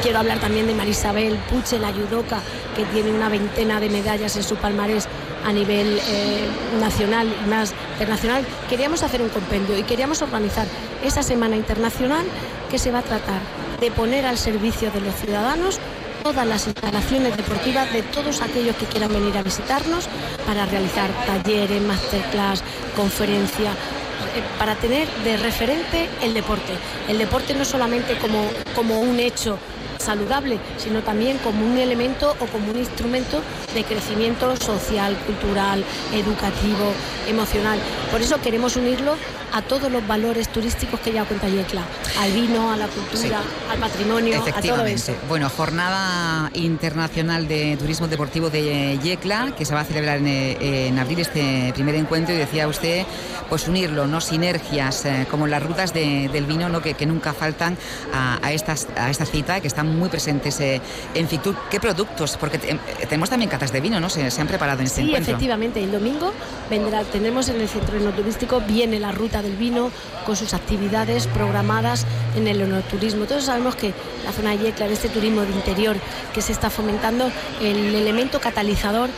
Speaker 19: quiero hablar también de Marisabel Puche, la judoka, que tiene una veintena de medallas en su palmarés a nivel eh, nacional y más internacional, queríamos hacer un compendio y queríamos organizar esa semana internacional que se va a tratar de poner al servicio de los ciudadanos todas las instalaciones deportivas de todos aquellos que quieran venir a visitarnos para realizar talleres, masterclass, conferencia, eh, para tener de referente el deporte. El deporte no solamente como, como un hecho saludable, sino también como un elemento o como un instrumento de crecimiento social, cultural, educativo, emocional. Por eso queremos unirlo a todos los valores turísticos que ya cuenta Yecla, al vino, a la cultura, sí. al patrimonio, a todo eso.
Speaker 10: Bueno, Jornada Internacional de Turismo Deportivo de Yecla, que se va a celebrar en, en abril este primer encuentro y decía usted, pues unirlo, ¿no? Sinergias, eh, como las rutas de, del vino, ¿no? Que, que nunca faltan a, a, estas, a esta cita, que están muy presentes eh, en Fitur. ¿Qué productos? Porque te, tenemos también catas de vino, ¿no? Se, se han preparado en este
Speaker 19: sí,
Speaker 10: encuentro.
Speaker 19: Sí, efectivamente. El domingo vendrá, tenemos en el centro enoturístico, viene la ruta del vino con sus actividades programadas en el enoturismo. Todos sabemos que la zona de Yecla, este turismo de interior que se está fomentando, el elemento catalizador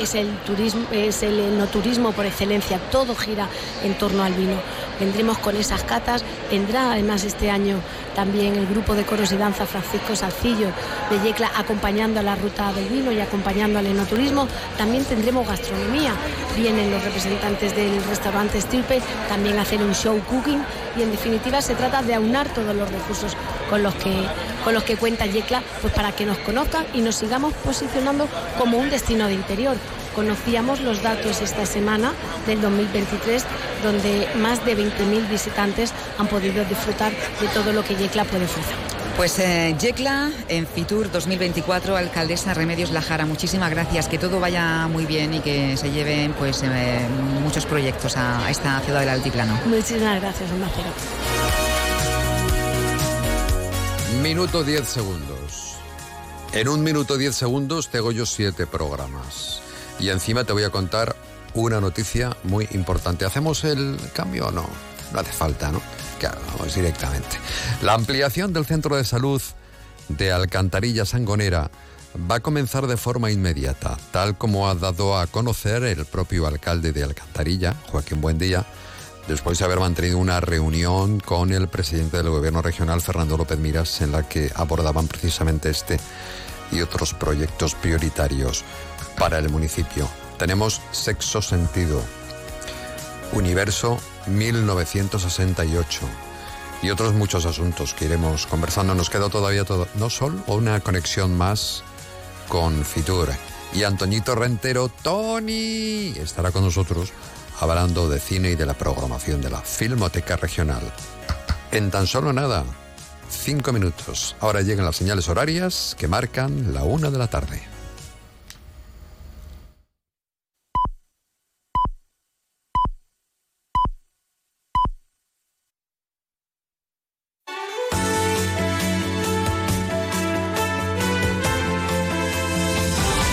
Speaker 19: es el turismo, es el enoturismo por excelencia. Todo gira en torno al vino. Vendremos con esas catas. Vendrá además este año también el grupo de coros y danza Francisco Salcillo de Yecla acompañando a la ruta del vino y acompañando al enoturismo. También tendremos gastronomía. Vienen los representantes del restaurante Stirpe también hacer un show cooking y en definitiva se trata de aunar todos los recursos con los que, con los que cuenta Yecla pues para que nos conozcan y nos sigamos posicionando como un destino de interior conocíamos los datos esta semana del 2023, donde más de 20.000 visitantes han podido disfrutar de todo lo que Yecla puede ofrecer.
Speaker 10: Pues eh, Yecla en Fitur 2024, alcaldesa Remedios Lajara, muchísimas gracias, que todo vaya muy bien y que se lleven pues eh, muchos proyectos a, a, esta ciudad del altiplano.
Speaker 19: Muchísimas gracias, un placer.
Speaker 2: Minuto 10 segundos. En un minuto 10 segundos te hago yo siete programas. Y encima te voy a contar una noticia muy importante. ¿Hacemos el cambio o no? No hace falta, ¿no? Claro, vamos directamente. La ampliación del centro de salud de Alcantarilla Sangonera va a comenzar de forma inmediata, tal como ha dado a conocer el propio alcalde de Alcantarilla, Joaquín Buendía, después de haber mantenido una reunión con el presidente del gobierno regional, Fernando López Miras, en la que abordaban precisamente este y otros proyectos prioritarios para el municipio. Tenemos sexo sentido, universo 1968 y otros muchos asuntos que iremos conversando. Nos queda todavía todo, no solo una conexión más con Fitur. Y Antoñito Rentero, Tony, estará con nosotros hablando de cine y de la programación de la Filmoteca Regional. En tan solo nada, cinco minutos. Ahora llegan las señales horarias que marcan la una de la tarde.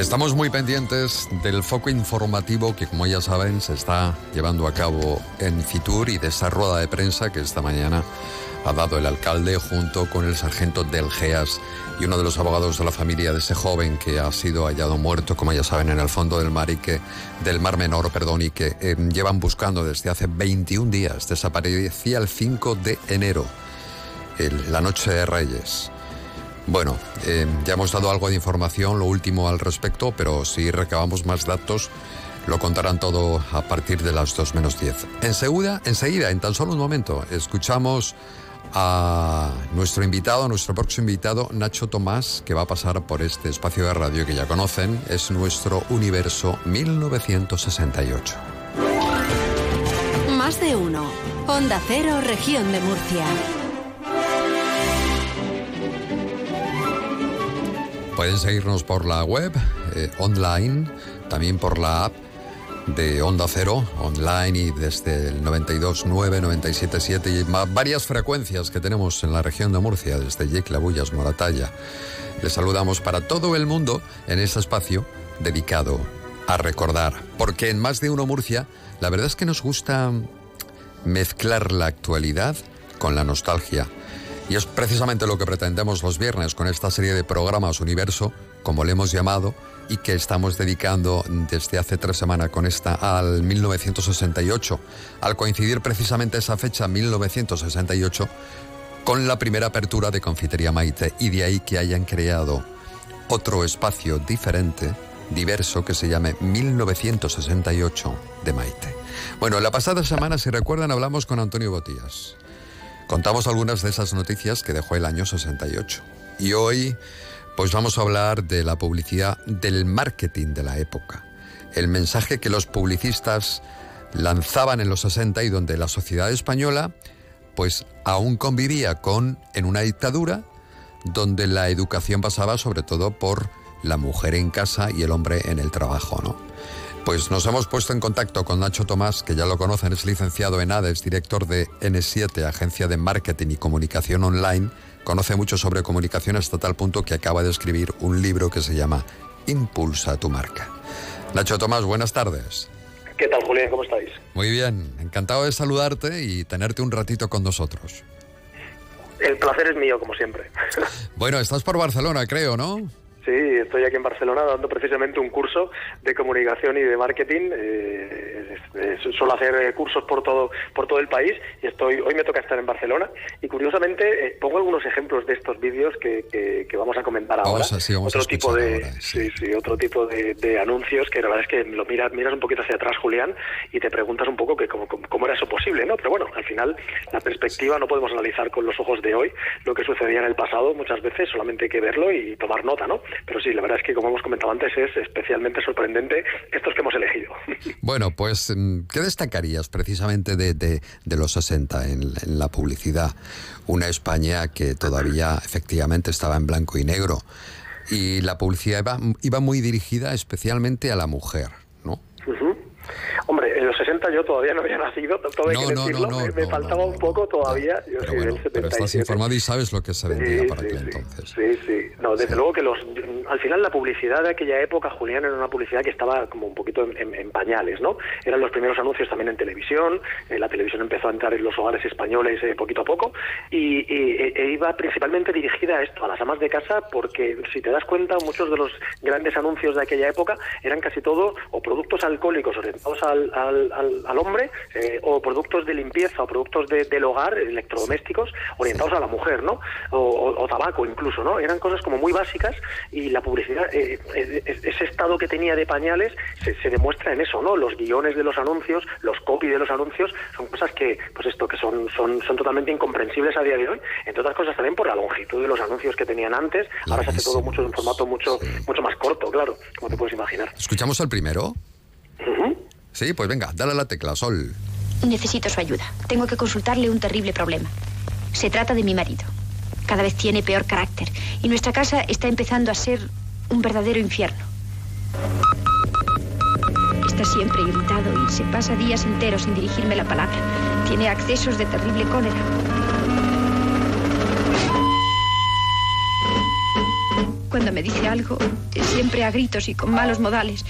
Speaker 2: Estamos muy pendientes del foco informativo que, como ya saben, se está llevando a cabo en Fitur y de esa rueda de prensa que esta mañana ha dado el alcalde junto con el sargento del GEAS y uno de los abogados de la familia de ese joven que ha sido hallado muerto, como ya saben, en el fondo del mar y que del Mar Menor, perdón, y que eh, llevan buscando desde hace 21 días. Desaparecía el 5 de enero, la noche de Reyes. Bueno, eh, ya hemos dado algo de información, lo último al respecto, pero si recabamos más datos, lo contarán todo a partir de las 2 menos 10. Enseguida, enseguida, en tan solo un momento, escuchamos a nuestro invitado, a nuestro próximo invitado, Nacho Tomás, que va a pasar por este espacio de radio que ya conocen, es nuestro universo 1968.
Speaker 9: Más de uno. Onda Cero, Región de Murcia.
Speaker 2: Pueden seguirnos por la web, eh, online, también por la app de Onda Cero, online y desde el 92.9, 97.7 y varias frecuencias que tenemos en la región de Murcia, desde Yecla, Bullas, Moratalla. Les saludamos para todo el mundo en este espacio dedicado a recordar, porque en Más de Uno Murcia, la verdad es que nos gusta mezclar la actualidad con la nostalgia y es precisamente lo que pretendemos los viernes con esta serie de programas Universo, como le hemos llamado, y que estamos dedicando desde hace tres semanas con esta al 1968, al coincidir precisamente esa fecha, 1968, con la primera apertura de Confitería Maite, y de ahí que hayan creado otro espacio diferente, diverso, que se llame 1968 de Maite. Bueno, la pasada semana, si recuerdan, hablamos con Antonio Botías. Contamos algunas de esas noticias que dejó el año 68. Y hoy, pues vamos a hablar de la publicidad, del marketing de la época. El mensaje que los publicistas lanzaban en los 60 y donde la sociedad española, pues aún convivía con, en una dictadura, donde la educación pasaba sobre todo por la mujer en casa y el hombre en el trabajo, ¿no? Pues nos hemos puesto en contacto con Nacho Tomás, que ya lo conocen, es licenciado en ADES, director de N7, Agencia de Marketing y Comunicación Online. Conoce mucho sobre comunicación hasta tal punto que acaba de escribir un libro que se llama Impulsa tu marca. Nacho Tomás, buenas tardes.
Speaker 20: ¿Qué tal, Julián? ¿Cómo estáis?
Speaker 2: Muy bien, encantado de saludarte y tenerte un ratito con nosotros.
Speaker 20: El placer es mío, como siempre.
Speaker 2: Bueno, estás por Barcelona, creo, ¿no?
Speaker 20: Sí, estoy aquí en Barcelona dando precisamente un curso de comunicación y de marketing. Eh, suelo hacer eh, cursos por todo por todo el país y estoy hoy me toca estar en Barcelona y curiosamente eh, pongo algunos ejemplos de estos vídeos que, que, vamos a comentar ahora. otro tipo de sí. sí. otro tipo de, anuncios que la verdad es que lo miras miras un poquito hacia atrás, Julián, y te preguntas un poco que cómo, cómo era eso posible, ¿no? Pero bueno, al final la perspectiva no podemos analizar con los ojos de hoy lo que sucedía en el pasado muchas veces, solamente hay que verlo y tomar nota, ¿no? Pero sí, la verdad es que, como hemos comentado antes, es especialmente sorprendente estos que hemos elegido.
Speaker 2: Bueno, pues, mm, ¿qué destacarías precisamente de, de, los 60 en, la publicidad? Una España que todavía efectivamente estaba en blanco y negro. Y la publicidad iba muy dirigida especialmente a la mujer, ¿no?
Speaker 20: Hombre, en los 60 yo todavía no había nacido, todo hay que decirlo, me, faltaba un poco todavía, yo soy del 77.
Speaker 2: Pero estás informado y sabes lo que se vendía para aquel entonces.
Speaker 20: Sí, sí, no, desde luego que los, al final la publicidad de aquella época, Julián, era una publicidad que estaba como un poquito en, pañales, ¿no? Eran los primeros anuncios también en televisión, eh, la televisión empezó a entrar en los hogares españoles eh, poquito a poco y, e, e iba principalmente dirigida a esto, a las amas de casa, porque si te das cuenta, muchos de los grandes anuncios de aquella época eran casi todo o productos alcohólicos orientados al al, hombre eh, o productos de limpieza o productos del hogar, electrodomésticos, orientados a la mujer, ¿no? O, tabaco incluso, ¿no? Eran cosas como muy básicas y la publicidad, eh, eh, ese estado que tenía de pañales se, demuestra en eso, ¿no? Los guiones de los anuncios, los copy de los anuncios, son cosas que, pues esto, que son, son, son totalmente incomprensibles a día de hoy, entre otras cosas también por la longitud de los anuncios que tenían antes, ahora se hace todo mucho en un formato mucho, mucho más corto, claro, como te puedes imaginar.
Speaker 2: ¿Escuchamos el primero? Sí, pues venga, dale a la tecla, Sol.
Speaker 21: Necesito su ayuda. Tengo que consultarle un terrible problema. Se trata de mi marido. cada vez tiene peor carácter. Y nuestra casa está empezando a ser un verdadero infierno. Está siempre irritado y se pasa días enteros sin dirigirme la palabra. Tiene accesos de terrible cólera. Cuando me dice algo, siempre a gritos y con malos modales.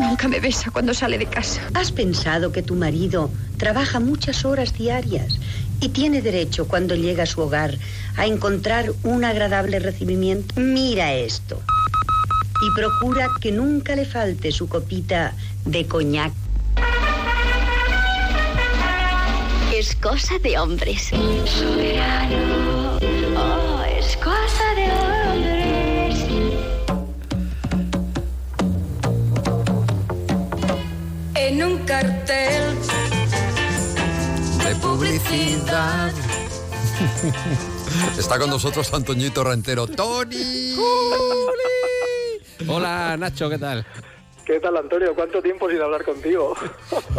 Speaker 21: Nunca me besa cuando sale de casa.
Speaker 22: ¿Has pensado que tu marido trabaja muchas horas diarias y tiene derecho cuando llega a su hogar a encontrar un agradable recibimiento? Mira esto. Y procura que nunca le falte su copita de coñac.
Speaker 21: Es cosa de hombres. Soberano. Oh, es cosa
Speaker 23: cartel
Speaker 2: de publicidad. Está con nosotros Antoñito Rentero. ¡Tony!
Speaker 24: Hola Nacho, ¿qué tal?
Speaker 20: ¿Qué tal, Antonio? ¿Cuánto tiempo sin hablar contigo?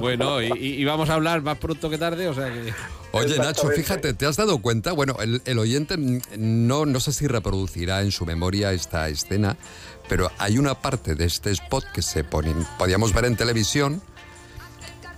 Speaker 24: Bueno, y, y vamos a hablar más pronto que tarde, o sea que...
Speaker 2: Oye, Nacho, fíjate, ¿te has dado cuenta? Bueno, el, el oyente no, no sé si reproducirá en su memoria esta escena, pero hay una parte de este spot que se pone, podíamos ver en televisión,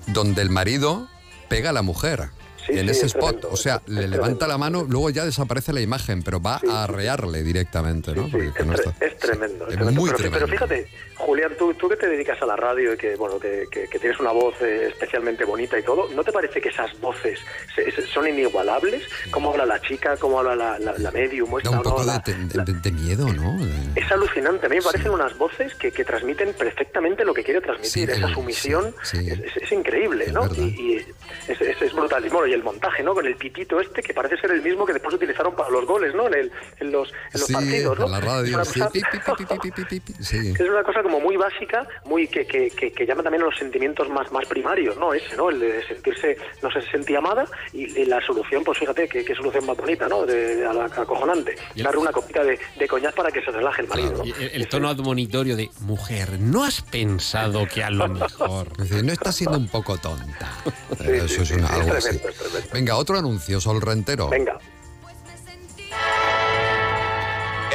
Speaker 2: donde el marido pega a la mujer.
Speaker 20: Sí,
Speaker 2: en
Speaker 20: sí,
Speaker 2: ese
Speaker 20: es
Speaker 2: spot,
Speaker 20: tremendo,
Speaker 2: o sea, le levanta la mano, luego ya desaparece la imagen, pero va a arrearle directamente, ¿no? Está-
Speaker 20: Es tremendo. es
Speaker 2: muy
Speaker 20: pero,
Speaker 2: tremendo.
Speaker 20: pero fíjate, Julián, tú, tú que te dedicas a la radio y que, bueno, que, que- que tienes una voz eh, especialmente bonita y todo, ¿no te parece que esas voces se- se- son inigualables? ¿Cómo habla la chica? ¿Cómo habla la, la, la medium?
Speaker 2: Da un poco de,
Speaker 20: La-
Speaker 2: de- de- de miedo, ¿no? De-
Speaker 20: es alucinante. A mí me parecen unas voces que, que transmiten perfectamente lo que quiere transmitir. Esa sumisión. Es, es- increíble, ¿no? Y, y es, brutal. Y, bueno, el montaje, ¿no? Con el pitito este, que parece ser el mismo que después utilizaron para los goles, ¿no? En, el, en los, en los partidos, ¿no?
Speaker 2: La radio,
Speaker 20: es, una
Speaker 2: sí.
Speaker 20: cosa... es una cosa como muy básica, muy que, que, que, llama también a los sentimientos más, más primarios, ¿no? Ese, ¿no? El de sentirse, no se sentía amada y, la solución, pues fíjate, qué, solución más bonita, ¿no? De, de, a acojonante. Darle una copita de, de, coñac para que se relaje el marido,
Speaker 24: el, tono admonitorio de, mujer, ¿no has pensado que a lo mejor...
Speaker 2: Es decir, no estás siendo un poco tonta. *laughs* Eso es una. Venga, otro anuncio, Sol Rentero.
Speaker 20: Venga.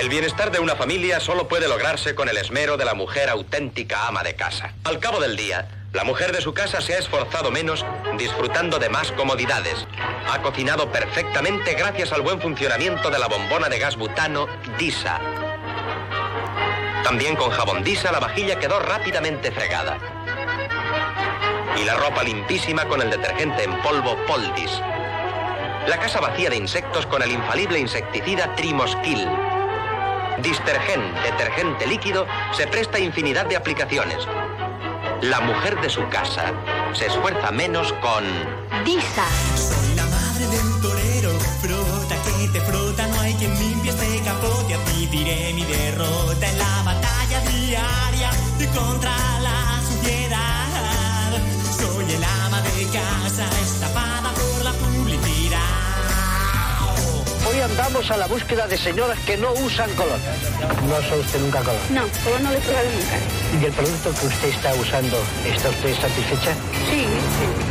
Speaker 25: El bienestar de una familia solo puede lograrse con el esmero de la mujer auténtica ama de casa. Al cabo del día, la mujer de su casa se ha esforzado menos disfrutando de más comodidades. Ha cocinado perfectamente gracias al buen funcionamiento de la bombona de gas butano Disa. También con jabón Disa la vajilla quedó rápidamente fregada. Y la ropa limpísima con el detergente en polvo Poldis. La casa vacía de insectos con el infalible insecticida Trimoskill. Distergen, detergente líquido, se presta a infinidad de aplicaciones. La mujer de su casa se esfuerza menos con...
Speaker 21: Disa.
Speaker 26: Soy la madre del torero, frota que te frota, no hay quien limpie este capote, admitiré mi derrota en la batalla diaria contra
Speaker 27: Andamos a la búsqueda de señoras que no usan color. ¿No usa usted nunca color?
Speaker 21: No, color no lo he probado nunca.
Speaker 27: ¿Y el producto que usted está usando, está usted satisfecha?
Speaker 21: Sí,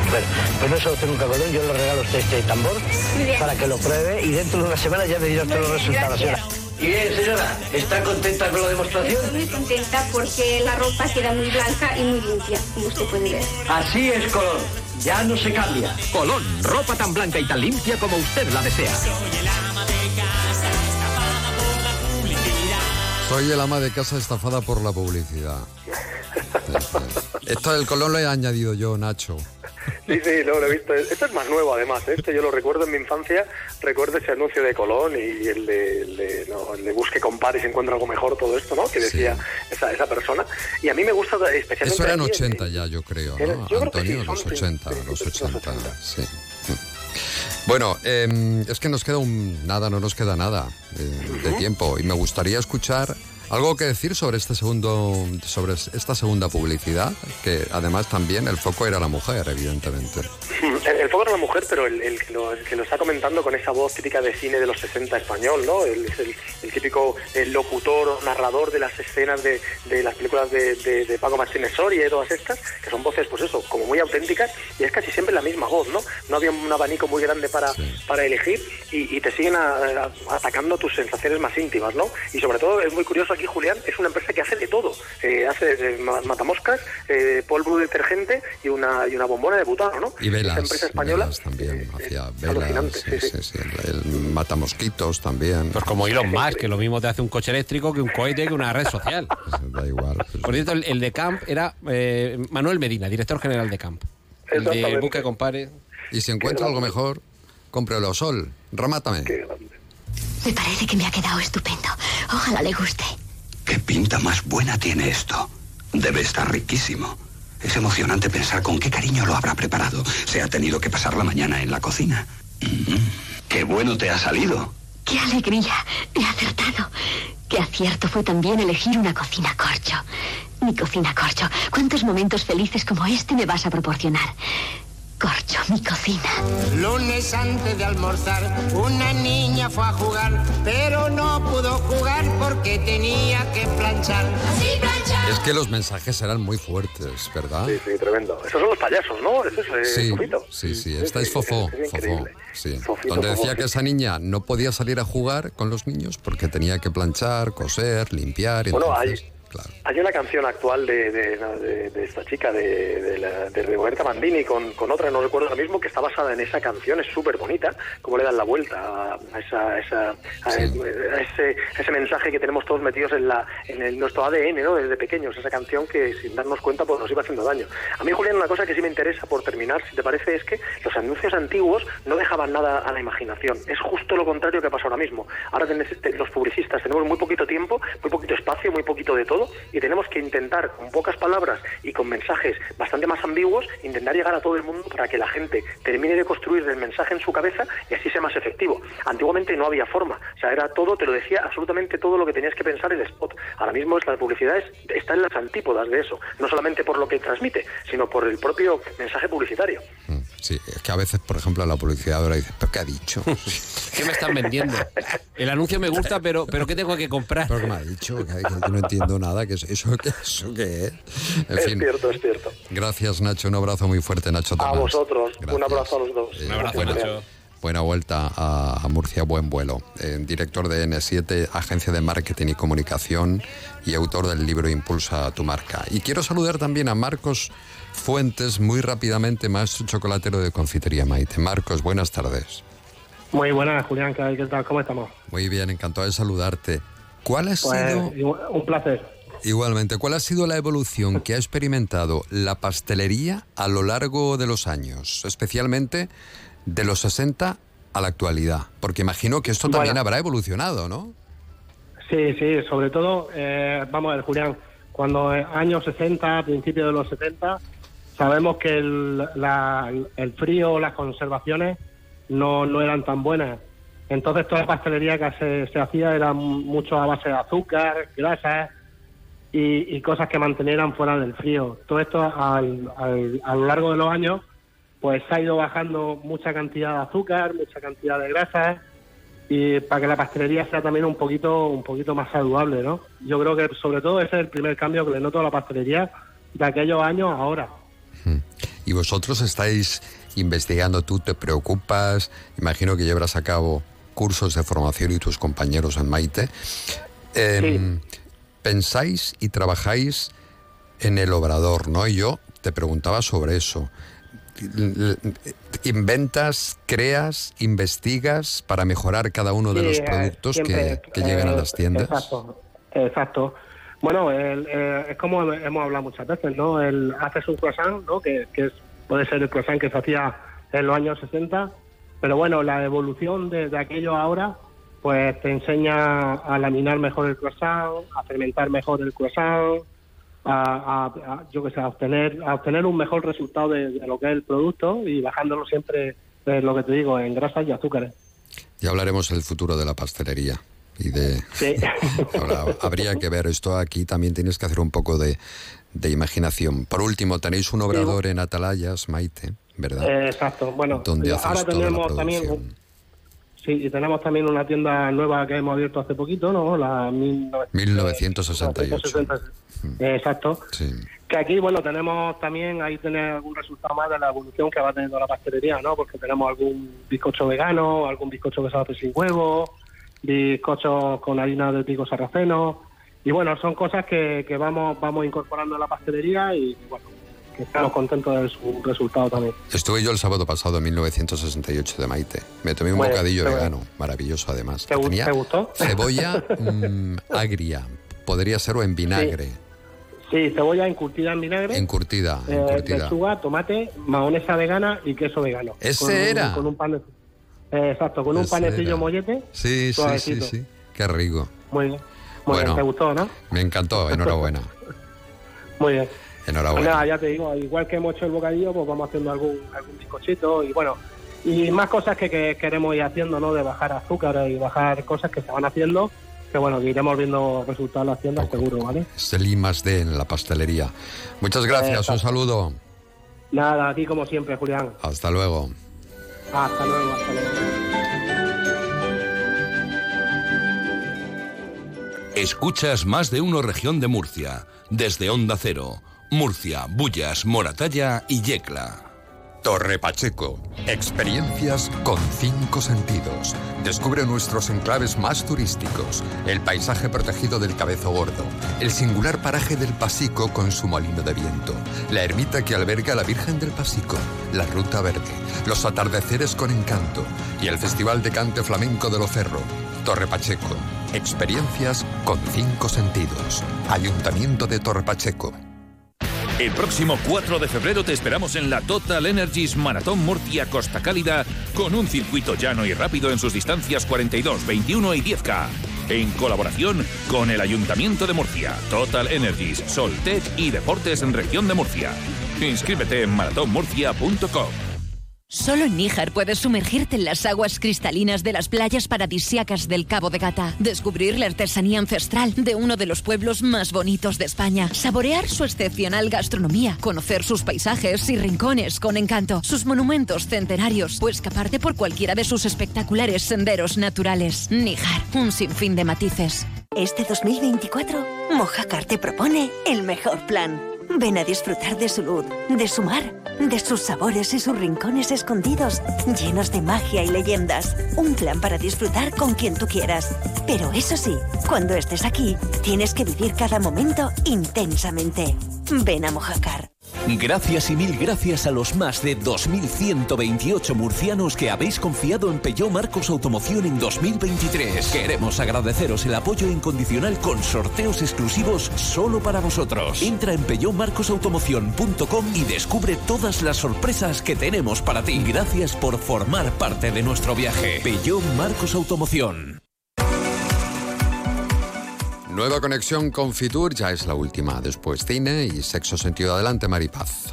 Speaker 27: Bueno, pues no usa usted nunca color, yo le regalo a usted este tambor
Speaker 21: bien.
Speaker 27: para que lo pruebe y dentro de una semana ya me dirá usted los resultados, señora. Y bien, señora, ¿está contenta con la demostración?
Speaker 21: Estoy muy contenta porque la ropa queda muy blanca y muy limpia, como usted puede ver.
Speaker 27: Así es, Colón. Ya no se cambia.
Speaker 28: Colón, ropa tan blanca y tan limpia como usted la desea.
Speaker 2: Soy el ama de casa estafada por la publicidad. *laughs* Esto del colón lo he añadido yo, Nacho.
Speaker 20: Sí, sí, lo, lo he visto. Esto es más nuevo, además. ¿eh? Este yo lo recuerdo en mi infancia. Recuerdo ese anuncio de Colón y el de, el de, no, el de busque, compare y se encuentra algo mejor, todo esto, ¿no? Que decía esa, esa persona. Y a mí me gusta especialmente...
Speaker 2: Eso eran
Speaker 20: aquí,
Speaker 2: 80 ya, yo creo, ¿no?
Speaker 20: yo creo que sí,
Speaker 2: Antonio, los
Speaker 20: sí,
Speaker 2: 80, los 80, sí. Bueno, eh, es que nos queda un... Nada, no nos queda nada de, de tiempo. Y me gustaría escuchar ¿Algo que decir sobre este segundo, sobre esta segunda publicidad? Que además también el foco era la mujer, evidentemente.
Speaker 20: El, el foco era la mujer, pero el, el que lo, el que lo está comentando con esa voz típica de cine de los 60 español, ¿no? El, el, típico el locutor o narrador de las escenas de, de las películas de, de, de Paco Martínez Soria y todas estas, que son voces, pues eso, como muy auténticas y es casi siempre la misma voz, ¿no? No había un abanico muy grande para, para elegir y, y te siguen a- a- atacando tus sensaciones más íntimas, ¿no? Y sobre todo es muy curioso aquí, Julián, es una empresa que hace de todo. Eh, hace ma- matamoscas, eh, polvo detergente y una, y una bombona de butano, ¿no?
Speaker 2: Y velas,
Speaker 20: Esa empresa española
Speaker 2: velas también, hacía velas, sí, sí, sí, el, el matamosquitos también.
Speaker 24: Pues como Elon Musk, que lo mismo te hace un coche eléctrico que un cohete que una red social. *laughs*
Speaker 2: Da igual.
Speaker 24: Por cierto, el, el de Camp era eh, Manuel Medina, director general de Camp. El de. Buque Compare.
Speaker 2: Y si encuentra algo mejor, cómprelo, Sol, remátame.
Speaker 29: Me parece que me ha quedado estupendo. Ojalá le guste.
Speaker 30: ¿Qué pinta más buena tiene esto? Debe estar riquísimo. Es emocionante pensar con qué cariño lo habrá preparado. Se ha tenido que pasar la mañana en la cocina. ¡Qué bueno te ha salido!
Speaker 29: ¡Qué alegría! He acertado. Qué acierto fue también elegir una cocina corcho. Mi cocina corcho. ¿Cuántos momentos felices como este me vas a proporcionar? Corcho, mi cocina.
Speaker 31: Lunes antes de almorzar, una niña fue a jugar, pero no pudo jugar porque tenía que planchar.
Speaker 2: Es que los mensajes eran muy fuertes, ¿verdad?
Speaker 20: Sí, sí, tremendo. Esos son los payasos, ¿no? Eso es eh,
Speaker 2: Sí,
Speaker 20: Fofito.
Speaker 2: sí, sí, esta es Fofó,
Speaker 20: es
Speaker 2: Fofó,
Speaker 20: increíble.
Speaker 2: sí.
Speaker 20: Fofito,
Speaker 2: Donde
Speaker 20: Fofó,
Speaker 2: decía
Speaker 20: sí.
Speaker 2: que esa niña no podía salir a jugar con los niños porque tenía que planchar, coser, limpiar. y
Speaker 20: Bueno,
Speaker 2: entonces,
Speaker 20: Hay una canción actual de, de- de- de esta chica, de, de, la- de Roberta Mandini, con, con otra, no recuerdo ahora mismo, que está basada en esa canción, es súper bonita, cómo le dan la vuelta a, esa, a esa- a- a ese, mensaje que tenemos todos metidos en, la, en el- nuestro ADN, ¿no? Desde pequeños, esa canción que sin darnos cuenta pues nos iba haciendo daño. A mí, Julián, una cosa que sí me interesa, por terminar, si te parece, es que los anuncios antiguos no dejaban nada a la imaginación. Es justo lo contrario que pasa ahora mismo. Ahora tenés- te- los publicistas tenemos muy poquito tiempo, muy poquito espacio, muy poquito de todo, y tenemos que intentar, con pocas palabras y con mensajes bastante más ambiguos, intentar llegar a todo el mundo para que la gente termine de construir el mensaje en su cabeza y así sea más efectivo. Antiguamente no había forma, o sea, era todo, te lo decía, absolutamente todo lo que tenías que pensar el spot. Ahora mismo es la publicidad es- está en las antípodas de eso, no solamente por lo que transmite, sino por el propio mensaje publicitario.
Speaker 2: Sí, es que a veces, por ejemplo, la publicidad ahora dice, ¿pero qué ha dicho? *laughs*
Speaker 24: ¿Qué me están vendiendo? El anuncio me gusta, pero, pero ¿qué tengo que comprar?
Speaker 2: ¿Pero qué me ha dicho? Que, no entiendo nada, que es eso, que eso qué es. En
Speaker 20: es
Speaker 2: fin,
Speaker 20: cierto, es cierto.
Speaker 2: gracias Nacho, un abrazo muy fuerte Nacho
Speaker 20: A vosotros, un abrazo a los dos. Gracias, Julián.
Speaker 2: Buena vuelta a, a Murcia, buen vuelo. Eh, director de N7, agencia de marketing y comunicación y autor del libro Impulsa tu marca. Y quiero saludar también a Marcos Fuentes, muy rápidamente, maestro chocolatero de confitería Maite. Marcos, buenas tardes.
Speaker 32: Muy buenas, Julián, ¿qué tal? ¿Cómo estamos?
Speaker 2: Muy bien, encantado de saludarte. ¿Cuál ha
Speaker 32: Pues,
Speaker 2: sido,
Speaker 32: un placer.
Speaker 2: igualmente, cuál ha sido la evolución que ha experimentado la pastelería a lo largo de los años, especialmente de los 60 a la actualidad? Porque imagino que esto también
Speaker 32: Bueno.
Speaker 2: habrá evolucionado, ¿no?
Speaker 32: Sí, sí, sobre todo, eh, vamos a ver, Julián, cuando en años 60, principios de los 70, sabemos que el, la- el frío, las conservaciones no, eran tan buenas. Entonces toda la pastelería que se, se hacía era mucho a base de azúcar, grasas y, cosas que mantenieran fuera del frío. Todo esto al- a lo largo de los años pues ha ido bajando mucha cantidad de azúcar, mucha cantidad de grasas y para que la pastelería sea también un poquito un poquito más saludable, ¿no? Yo creo que sobre todo ese es el primer cambio que le noto a la pastelería de aquellos años ahora.
Speaker 2: Y vosotros estáis investigando, tú te preocupas, imagino que llevarás a cabo cursos de formación y tus compañeros en Maite. Em, Pensáis y trabajáis en el obrador, ¿no? Y yo te preguntaba sobre eso. ¿Inventas, creas, investigas para mejorar cada uno de
Speaker 32: Sí,
Speaker 2: los
Speaker 32: eh,
Speaker 2: productos
Speaker 32: siempre,
Speaker 2: que, que llegan a
Speaker 32: eh,
Speaker 2: las tiendas?
Speaker 32: Exacto, exacto. Bueno, el, eh, es como hemos hablado muchas veces, ¿no? El haces un croissant, ¿no? Que, que es, puede ser el croissant que se hacía en los años 60, pero bueno, la evolución de, de aquello a ahora, pues te enseña a laminar mejor el croissant, a fermentar mejor el croissant, a, a- a, yo que sé, a obtener, a obtener un mejor resultado de, de lo que es el producto y bajándolo siempre, eh, lo que te digo, en grasas y azúcares.
Speaker 2: Ya hablaremos del futuro de la pastelería. Y de...
Speaker 32: Sí. *laughs*
Speaker 2: Ahora, habría que ver esto aquí, también tienes que hacer un poco de, de imaginación. Por último, tenéis un obrador en Atalayas, Maite, ¿verdad?
Speaker 32: Eh, exacto. Bueno,
Speaker 2: Donde haces
Speaker 32: ahora tenemos también, sí, y tenemos también una tienda nueva que hemos abierto hace poquito, ¿no? La 1900
Speaker 2: 1968.
Speaker 32: Eh, exacto.
Speaker 2: Sí.
Speaker 32: Que aquí, bueno, tenemos también, ahí tener algún resultado más de la evolución que va teniendo la pastelería, ¿no? Porque tenemos algún bizcocho vegano, algún bizcocho que se hace sin huevo, bizcochos con harina de trigo sarraceno. Y bueno, son cosas que, que vamos vamos incorporando a la pastelería y, bueno, que estamos contentos de su resultado también.
Speaker 2: Estuve yo el sábado pasado en 1968 de Maite. Me tomé un
Speaker 32: Bueno,
Speaker 2: bocadillo vegano, maravilloso además.
Speaker 32: ¿Te, gu-
Speaker 2: Tenía
Speaker 32: te gustó?
Speaker 2: cebolla *laughs* mm, agria, podría ser o en vinagre,
Speaker 32: Sí, cebolla encurtida en vinagre.
Speaker 2: encurtida,
Speaker 32: eh,
Speaker 2: encurtida.
Speaker 32: lechuga, tomate, mahonesa vegana y queso vegano.
Speaker 2: Ese
Speaker 32: Con
Speaker 2: era.
Speaker 32: Con un pan de- eh, exacto, con un
Speaker 2: Ese
Speaker 32: panecillo
Speaker 2: era.
Speaker 32: mollete.
Speaker 2: Sí, sí, sí,
Speaker 32: suavecito.
Speaker 2: sí. Qué rico.
Speaker 32: Muy bien. Muy
Speaker 2: Bueno.
Speaker 32: bien, ¿te gustó, no?
Speaker 2: Me encantó, enhorabuena. *laughs*
Speaker 32: Muy bien. Pues
Speaker 2: Enhorabuena.
Speaker 32: nada, ya te digo, igual que hemos hecho el bocadillo, pues vamos haciendo algún, algún bizcochito y bueno, y más cosas que, que queremos ir haciendo, ¿no? De bajar azúcar y bajar cosas que se van haciendo, que bueno, que iremos viendo resultados en las tiendas seguro, ¿vale?
Speaker 2: Es el I más D en la pastelería. Muchas gracias, un saludo.
Speaker 32: Nada, aquí como siempre, Julián.
Speaker 2: Hasta luego.
Speaker 32: Hasta luego, hasta luego.
Speaker 7: Escuchas más de uno región de Murcia, desde Onda Cero, Murcia, Bullas, Moratalla y Yecla.
Speaker 2: Torre Pacheco. Experiencias con cinco sentidos. Descubre nuestros enclaves más turísticos. El paisaje protegido del Cabezo Gordo. El singular paraje del Pasico con su molino de viento. La ermita que alberga a la Virgen del Pasico. La Ruta Verde. Los atardeceres con encanto. Y el Festival de Cante Flamenco de Locerro. Torre Pacheco. Experiencias con cinco sentidos. Ayuntamiento de Torre Pacheco.
Speaker 33: El próximo 4 de febrero te esperamos en la Total Energies Maratón Murcia Costa Cálida con un circuito llano y rápido en sus distancias 42, 21 y 10K. En colaboración con el Ayuntamiento de Murcia, Total Energies, Soltec y Deportes en Región de Murcia. Inscríbete en maratonmurcia.com.
Speaker 34: Solo en Níjar puedes sumergirte en las aguas cristalinas de las playas paradisíacas del Cabo de Gata, descubrir la artesanía ancestral de uno de los pueblos más bonitos de España, saborear su excepcional gastronomía, conocer sus paisajes y rincones con encanto, sus monumentos centenarios o escaparte por cualquiera de sus espectaculares senderos naturales. Níjar, un sinfín de matices.
Speaker 35: Este 2024, Mojácar te propone el mejor plan. Ven a disfrutar de su luz, de su mar, de sus sabores y sus rincones escondidos, llenos de magia y leyendas. Un plan para disfrutar con quien tú quieras. Pero eso sí, cuando estés aquí, tienes que vivir cada momento intensamente. Ven a Mojácar.
Speaker 36: Gracias y mil gracias a los más de 2.128 murcianos que habéis confiado en Peugeot Marcos Automoción en 2023. Queremos agradeceros el apoyo incondicional con sorteos exclusivos solo para vosotros. Entra en peugeotmarcosautomoción.com y descubre todas las sorpresas que tenemos para ti. Gracias por formar parte de nuestro viaje. Peugeot Marcos Automoción.
Speaker 2: Nueva conexión con Fitur, ya es la última. Después cine y sexo sentido. Adelante, Maripaz.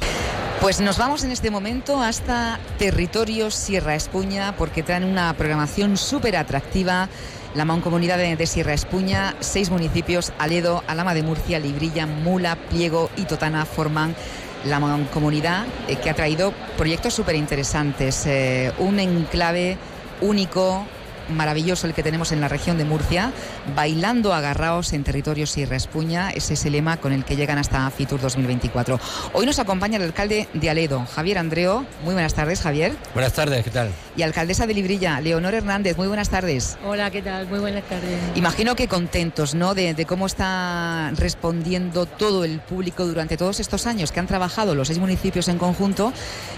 Speaker 10: Pues nos vamos en este momento hasta territorio Sierra Espuña porque traen una programación súper atractiva. La mancomunidad de, Sierra Espuña, seis municipios, Aledo, Alama de Murcia, Librilla, Mula, Pliego y Totana forman la mancomunidad eh, que ha traído proyectos súper interesantes. Eh, un enclave único, maravilloso el que tenemos en la región de Murcia, bailando agarraos en territorio Sierra Espuña, ese es el lema con el que llegan hasta Fitur 2024. Hoy nos acompaña el alcalde de Aledo, Javier Andreo. Muy buenas tardes, Javier.
Speaker 37: Buenas tardes, ¿qué tal?
Speaker 10: Y alcaldesa de Librilla, Leonor Hernández. Muy buenas tardes.
Speaker 38: Hola, ¿qué tal? Muy buenas tardes.
Speaker 10: Imagino que contentos, ¿no? De, de cómo está respondiendo todo el público durante todos estos años que han trabajado los seis municipios en conjunto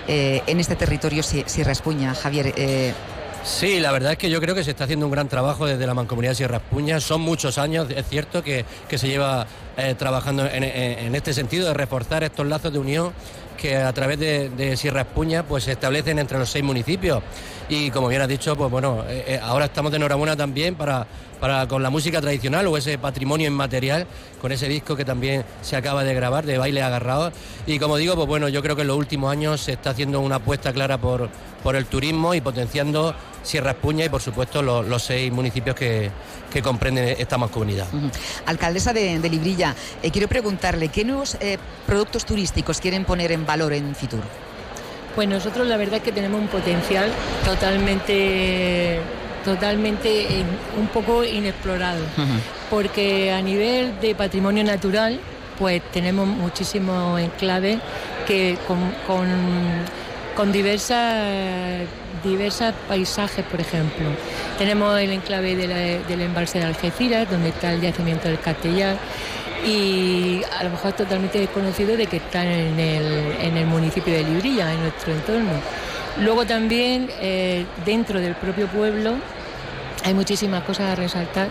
Speaker 10: eh, en este territorio Sie- Sierra Espuña. Javier, eh,
Speaker 37: Sí, la verdad es que yo creo que se está haciendo un gran trabajo desde la Mancomunidad de Sierra Espuña. Son muchos años, es cierto, que, que se lleva eh, trabajando en, este sentido de reforzar estos lazos de unión que a través de, de Sierra Espuña pues se establecen entre los seis municipios. Y como bien has dicho, pues bueno, eh, eh, ahora estamos de enhorabuena también para, para con la música tradicional o ese patrimonio inmaterial, con ese disco que también se acaba de grabar de baile agarrados. Y como digo, pues bueno, yo creo que en los últimos años se está haciendo una apuesta clara por, por el turismo y potenciando Sierra Espuña y por supuesto los, seis municipios que, que comprenden esta mancomunidad.
Speaker 10: Alcaldesa de, Librilla, eh, quiero preguntarle, ¿qué nuevos productos turísticos quieren poner en valor en Fitur?
Speaker 39: Pues nosotros la verdad es que tenemos un potencial totalmente, totalmente eh, un poco inexplorado, porque a nivel de patrimonio natural, pues tenemos muchísimos enclaves que con, con, con diversas diversos paisajes, por ejemplo. Tenemos el enclave de la- del embalse de Algeciras, donde está el yacimiento del Castellar, y a lo mejor es totalmente desconocido de que está en el, en el municipio de Librilla, en nuestro entorno. Luego también eh, dentro del propio pueblo hay muchísimas cosas a resaltar,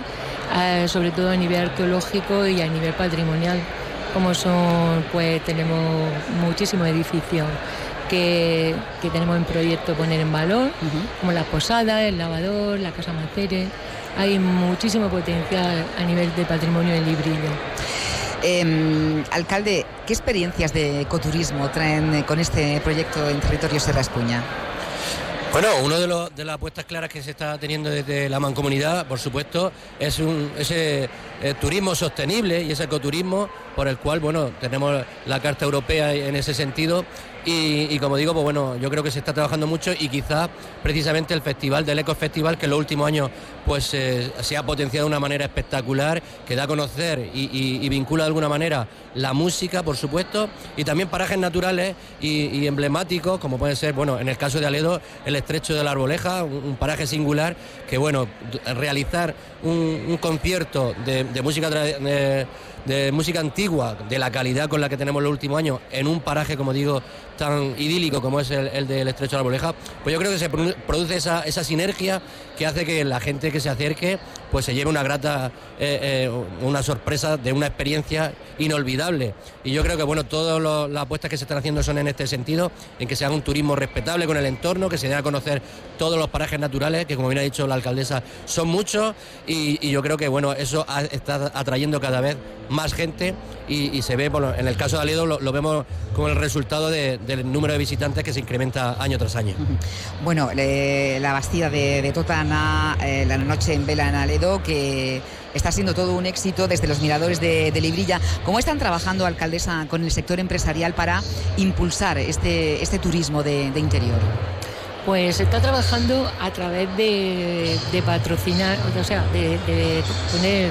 Speaker 39: eh, sobre todo a nivel arqueológico y a nivel patrimonial, como son, pues tenemos muchísimos edificios que, que tenemos en proyecto poner en valor, como las posadas, el lavador, la casa Maceres. Hay muchísimo potencial a nivel de patrimonio de Librillo.
Speaker 10: Em, alcalde, ¿qué experiencias de ecoturismo traen con este proyecto en territorio Serra Espuña?
Speaker 37: Bueno, una de, los- de las apuestas claras que se está teniendo desde la mancomunidad, por supuesto, es un, ese eh, turismo sostenible y ese ecoturismo por el cual, bueno, tenemos la Carta Europea en ese sentido y, como digo, pues bueno, yo creo que se está trabajando mucho y quizás precisamente el festival del Eco Festival, que en los últimos años pues eh, se ha potenciado de una manera espectacular, que da a conocer y, vincula de alguna manera la música, por supuesto, y también parajes naturales y, emblemáticos, como puede ser, bueno, en el caso de Aledo, el estrecho de la Arboleja, un, paraje singular, que bueno, realizar un, concierto de, de música tra- de, música antigua, de la calidad con la que tenemos los últimos años, en un paraje, como digo, tan idílico como es el, el del estrecho de la Arboleja, pues yo creo que se produ- produce esa, esa sinergia que hace que la gente que se acerque pues se lleve una grata, eh, eh, una sorpresa de una experiencia inolvidable. Y yo creo que bueno, todas las apuestas que se están haciendo son en este sentido, en que se haga un turismo respetable con el entorno, que se dé a conocer todos los parajes naturales, que como bien ha dicho la alcaldesa, son muchos, y, yo creo que bueno, eso está atrayendo cada vez más gente y, y se ve, bueno, en el caso de Aledo lo, lo vemos con el resultado de- del número de visitantes que se incrementa año tras año. *laughs*
Speaker 10: Bueno, le- la Bastida de, de Totana, eh, la noche en vela en Aledo, que está siendo todo un éxito desde los miradores de, de Librilla. ¿Cómo están trabajando, alcaldesa, con el sector empresarial para impulsar este, este turismo de, de interior?
Speaker 39: Pues se está trabajando a través de, de patrocinar, o sea, de, de poner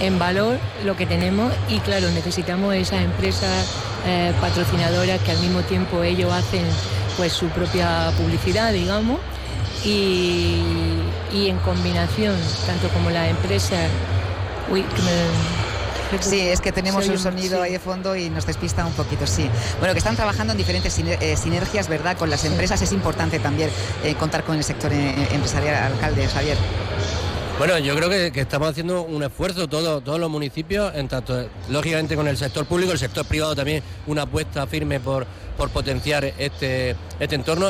Speaker 39: en valor lo que tenemos y claro, necesitamos esas empresas eh, patrocinadoras que al mismo tiempo ellos hacen pues su propia publicidad, digamos, y, y en combinación, tanto como las empresas... Uy, que me-
Speaker 10: Sí, es que tenemos un sonido
Speaker 39: sí.
Speaker 10: ahí de fondo y nos despista un poquito, sí. Bueno, que están trabajando en diferentes eh, sinergias, ¿verdad? Con las empresas es importante también eh, contar con el sector eh, empresarial, alcalde Javier.
Speaker 37: Bueno, yo creo que, estamos haciendo un esfuerzo todo- todos los municipios, en tanto, lógicamente con el sector público, el sector privado también, una apuesta firme por, por potenciar este, este entorno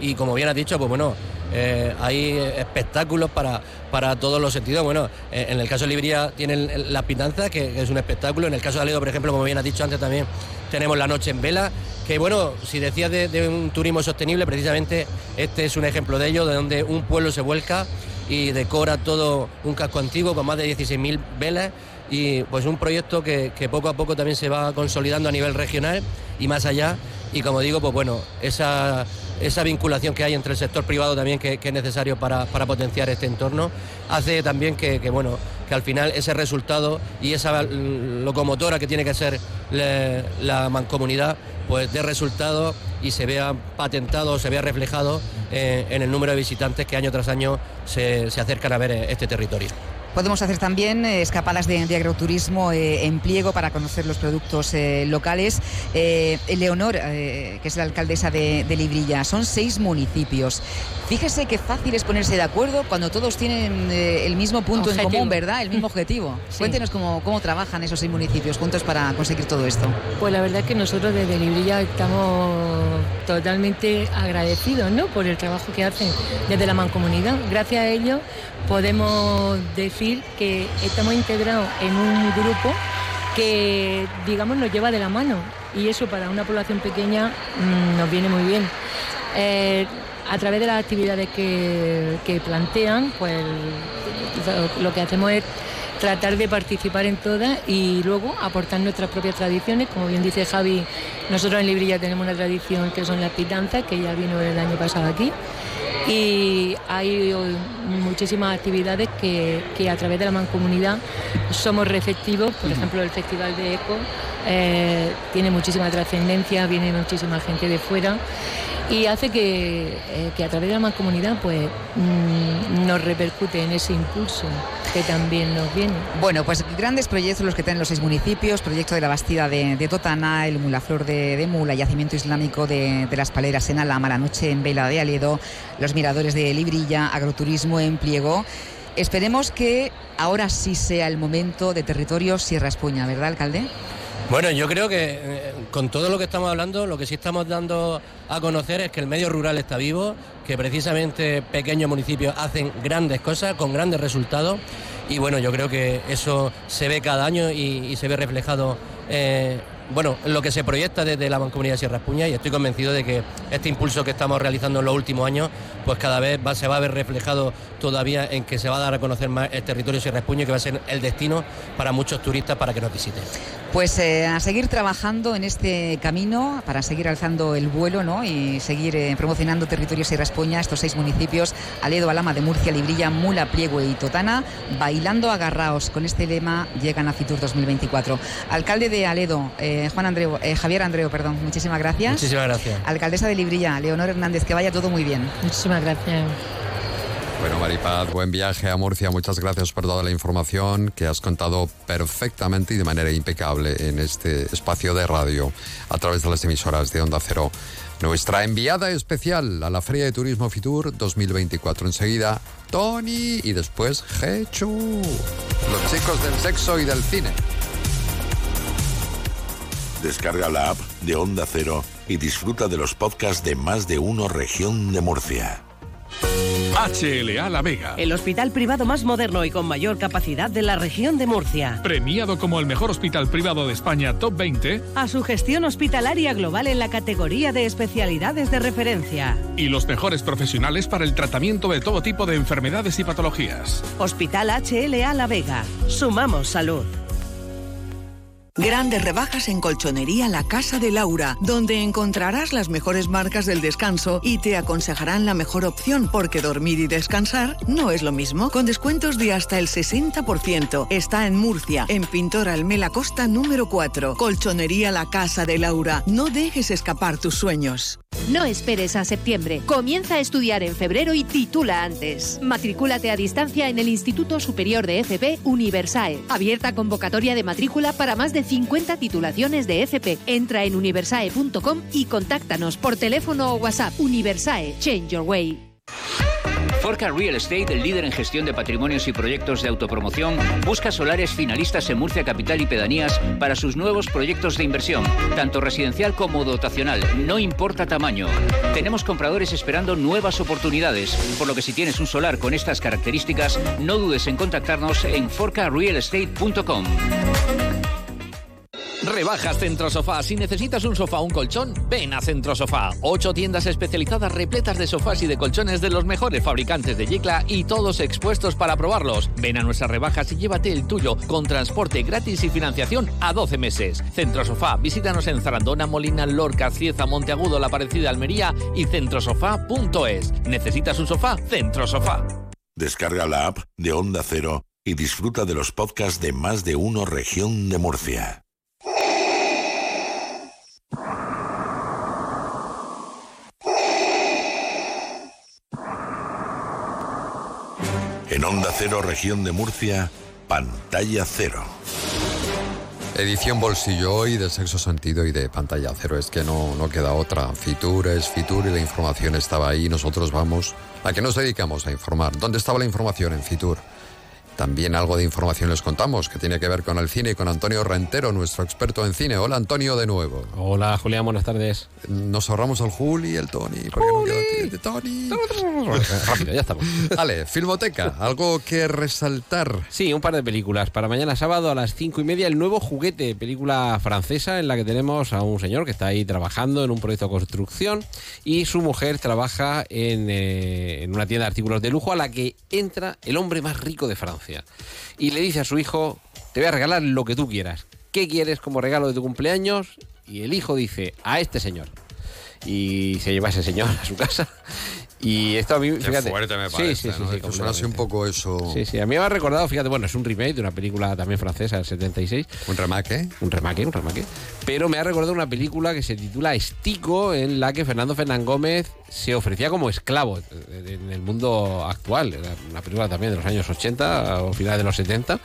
Speaker 37: y, como bien has dicho, pues bueno, eh, hay espectáculos para, para todos los sentidos. Bueno, eh, en el caso de Libría tienen el- la pinanza, que, es un espectáculo, en el caso de Aledo, por ejemplo, como bien has dicho antes también, tenemos la noche en vela, que bueno, si decías de, de un turismo sostenible, precisamente este es un ejemplo de ello, de donde un pueblo se vuelca y decora todo un casco antiguo con más de 16.000 velas y pues un proyecto que, que poco a poco también se va consolidando a nivel regional y más allá. Y como digo pues bueno esa, esa vinculación que hay entre el sector privado también que, es necesario para, para potenciar este entorno hace también que, que, bueno que al final ese resultado y esa locomotora que tiene que ser la mancomunidad pues dé resultado y se vea patentado, se vea reflejado en el número de visitantes que año tras año se, se acercan a ver eh, este territorio.
Speaker 10: Podemos hacer también eh, escapadas de, de agroturismo eh, en pliego para conocer los productos eh, locales. Eh, Leonor, eh, que es la alcaldesa de, de Librilla, son seis municipios. Fíjese qué fácil es ponerse de acuerdo cuando todos tienen el mismo punto en común, ¿verdad? El mismo objetivo. *laughs*
Speaker 39: Sí.
Speaker 10: Cuéntenos cómo, cómo trabajan esos seis municipios juntos para conseguir todo esto.
Speaker 39: Pues la verdad es que nosotros desde Librilla estamos totalmente agradecidos ¿no? por el trabajo que hacen desde la mancomunidad. Gracias a ellos podemos decir que estamos integrados en un grupo que, digamos, nos lleva de la mano y eso para una población pequeña mm, nos viene muy bien. Eh, a través de las actividades que, plantean, pues lo- lo que hacemos es tratar de participar en todas y luego aportar nuestras propias tradiciones. Como bien dice Javi, nosotros en Librilla tenemos una tradición que son las pitanzas, que ya vino el año pasado aquí. Y hay muchísimas actividades que, que a través de la mancomunidad somos receptivos. Por ejemplo, el Festival de Eco eh, tiene muchísima trascendencia, viene muchísima gente de fuera y hace que, eh, que a través de la mancomunidad pues, mm, nos repercute en ese impulso que también nos viene.
Speaker 10: Bueno, pues grandes proyectos los que tienen los seis municipios, proyecto de la Bastida de, Totana, el Mulaflor de, Mula, yacimiento islámico de, de las Paleras en Alama, la noche en Vela de Aledo, los miradores de Librilla, agroturismo en Pliego. Esperemos que ahora sí sea el momento de territorio Sierra Espuña, ¿verdad, alcalde?
Speaker 37: Bueno, yo creo que eh, con todo lo que estamos hablando, lo que sí estamos dando a conocer es que el medio rural está vivo, que precisamente pequeños municipios hacen grandes cosas con grandes resultados y bueno, yo creo que eso se ve cada año y, se ve reflejado eh, bueno, en lo que se proyecta desde la Mancomunidad de Sierra Espuña y estoy convencido de que este impulso que estamos realizando en los últimos años, pues cada vez va- se va a ver reflejado todavía en que se va a dar a conocer más el territorio Sierra Espuña y que va a ser el destino para muchos turistas para que nos visiten.
Speaker 10: Pues eh, a seguir trabajando en este camino para seguir alzando el vuelo ¿no? y seguir eh, promocionando territorios Sierra Espuña, estos seis municipios, Aledo, Alama de Murcia, Librilla, Mula, Pliego y Totana, bailando agarraos. Con este lema llegan a Fitur 2024. Alcalde de Aledo, eh, Juan Andreu, eh, Javier Andreu, perdón, muchísimas gracias.
Speaker 37: Muchísimas gracias.
Speaker 10: Alcaldesa de Librilla, Leonor Hernández, que vaya todo muy bien.
Speaker 39: Muchísimas gracias.
Speaker 2: Bueno, Maripaz, buen viaje a Murcia. Muchas gracias por toda la información que has contado perfectamente y de manera impecable en este espacio de radio a través de las emisoras de Onda Cero. Nuestra enviada especial a la Feria de Turismo Fitur 2024. Enseguida, Tony y después Hechu. Los chicos del sexo y del cine.
Speaker 40: Descarga la app de Onda Cero y disfruta de los podcasts de más de uno región de Murcia.
Speaker 41: HLA La Vega.
Speaker 42: El hospital privado más moderno y con mayor capacidad de la región de Murcia.
Speaker 41: Premiado como el mejor hospital privado de España Top 20
Speaker 42: A su gestión hospitalaria global en la categoría de especialidades de referencia.
Speaker 41: y los mejores profesionales para el tratamiento de todo tipo de enfermedades y patologías.
Speaker 42: Hospital HLA La Vega. Sumamos salud.
Speaker 43: Grandes rebajas en Colchonería La Casa de Laura, donde encontrarás las mejores marcas del descanso y te aconsejarán la mejor opción, porque dormir y descansar no es lo mismo. Con descuentos de hasta el 60%. Está en Murcia, en Pintor Almela Costa número 4. Colchonería La Casa de Laura. No dejes escapar tus sueños.
Speaker 34: No esperes a septiembre. Comienza a estudiar en febrero y titula antes. Matricúlate a distancia en el Instituto Superior de FP Universae. Abierta convocatoria de matrícula para más de 50 titulaciones de FP. Entra en universae.com y contáctanos por teléfono o WhatsApp. Universae, change your way.
Speaker 44: Forca Real Estate, el líder en gestión de patrimonios y proyectos de autopromoción, busca solares finalistas en Murcia Capital y Pedanías para sus nuevos proyectos de inversión, tanto residencial como dotacional, no importa tamaño. Tenemos compradores esperando nuevas oportunidades, por lo que si tienes un solar con estas características, no dudes en contactarnos en forcarealestate.com.
Speaker 8: Rebajas Centro Sofá. Si necesitas un sofá o un colchón, ven a Centro Sofá. Ocho tiendas especializadas repletas de sofás y de colchones de los mejores fabricantes de Yicla y todos expuestos para probarlos. Ven a nuestras rebajas y llévate el tuyo con transporte gratis y financiación a 12 meses. Centro Sofá. Visítanos en Zarandona, Molina, Lorca, Cieza, Monteagudo, La Parecida, Almería y centrosofá.es. ¿Necesitas un sofá? Centro Sofá.
Speaker 40: Descarga la app de Onda Cero y disfruta de los podcasts de más de uno región de Murcia. En Onda Cero región de Murcia, pantalla cero.
Speaker 2: Edición bolsillo hoy de sexo sentido y de pantalla cero. Es que no, no queda otra. Fitur es Fitur y la información estaba ahí. Nosotros vamos. ¿A qué nos dedicamos a informar? ¿Dónde estaba la información en Fitur? También algo de información les contamos que tiene que ver con el cine y con Antonio Rentero, nuestro experto en cine. Hola Antonio de nuevo.
Speaker 24: Hola Julián, buenas tardes.
Speaker 2: Nos ahorramos al Juli y el Tony. porque no queda tiempo. Tony. *laughs*
Speaker 24: Rápido, ya estamos.
Speaker 2: Vale, Filmoteca, algo que resaltar.
Speaker 24: Sí, un par de películas. Para mañana sábado a las cinco y media, El Nuevo Juguete, película francesa en la que tenemos a un señor que está ahí trabajando en un proyecto de construcción y su mujer trabaja en, eh, en una tienda de artículos de lujo a la que entra el hombre más rico de Francia. Y le dice a su hijo, te voy a regalar lo que tú quieras. ¿Qué quieres como regalo de tu cumpleaños? Y el hijo dice, a este señor. Y se lleva a ese señor a su casa. Y esto a mí,
Speaker 2: Qué
Speaker 24: fíjate.
Speaker 2: fuerte me
Speaker 24: Sí,
Speaker 2: parece,
Speaker 24: sí, sí,
Speaker 2: ¿no?
Speaker 24: sí,
Speaker 2: Que suena así un poco eso.
Speaker 24: Sí, sí, a mí me ha recordado, fíjate, bueno, es un remake de una película también francesa del 76.
Speaker 2: ¿Un remake?
Speaker 24: Un remake, un remake. Pero me ha recordado una película que se titula Estico, en la que Fernando Fernán Gómez se ofrecía como esclavo en el mundo actual. Era una película también de los años 80 o finales de los 70.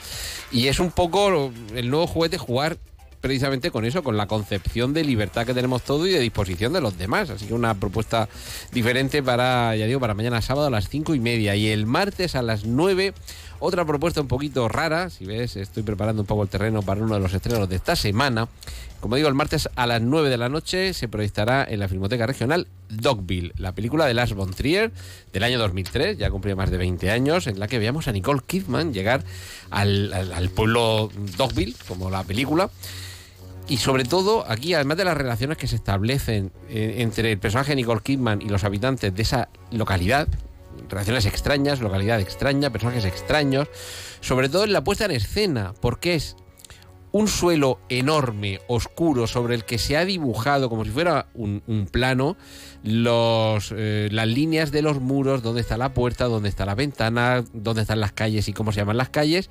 Speaker 24: Y es un poco el nuevo juguete jugar precisamente con eso, con la concepción de libertad que tenemos todos y de disposición de los demás. Así que una propuesta diferente para, ya digo, para mañana sábado a las cinco y media. Y el martes a las 9, otra propuesta un poquito rara. Si ves, estoy preparando un poco el terreno para uno de los estrenos de esta semana. Como digo, el martes a las 9 de la noche se proyectará en la Filmoteca Regional Dogville, la película de Lars von Trier del año 2003, ya cumplió más de 20 años, en la que veamos a Nicole Kidman llegar al, pueblo Dogville, como la película. Y sobre todo, aquí, además de las relaciones que se establecen eh, entre el personaje Nicole Kidman y los habitantes de esa localidad, relaciones extrañas, localidad extraña, personajes extraños, sobre todo en la puesta en escena, porque es un suelo enorme, oscuro, sobre el que se ha dibujado como si fuera un, un plano eh, las líneas de los muros, dónde está la puerta, dónde está la ventana, dónde están las calles y cómo se llaman las calles,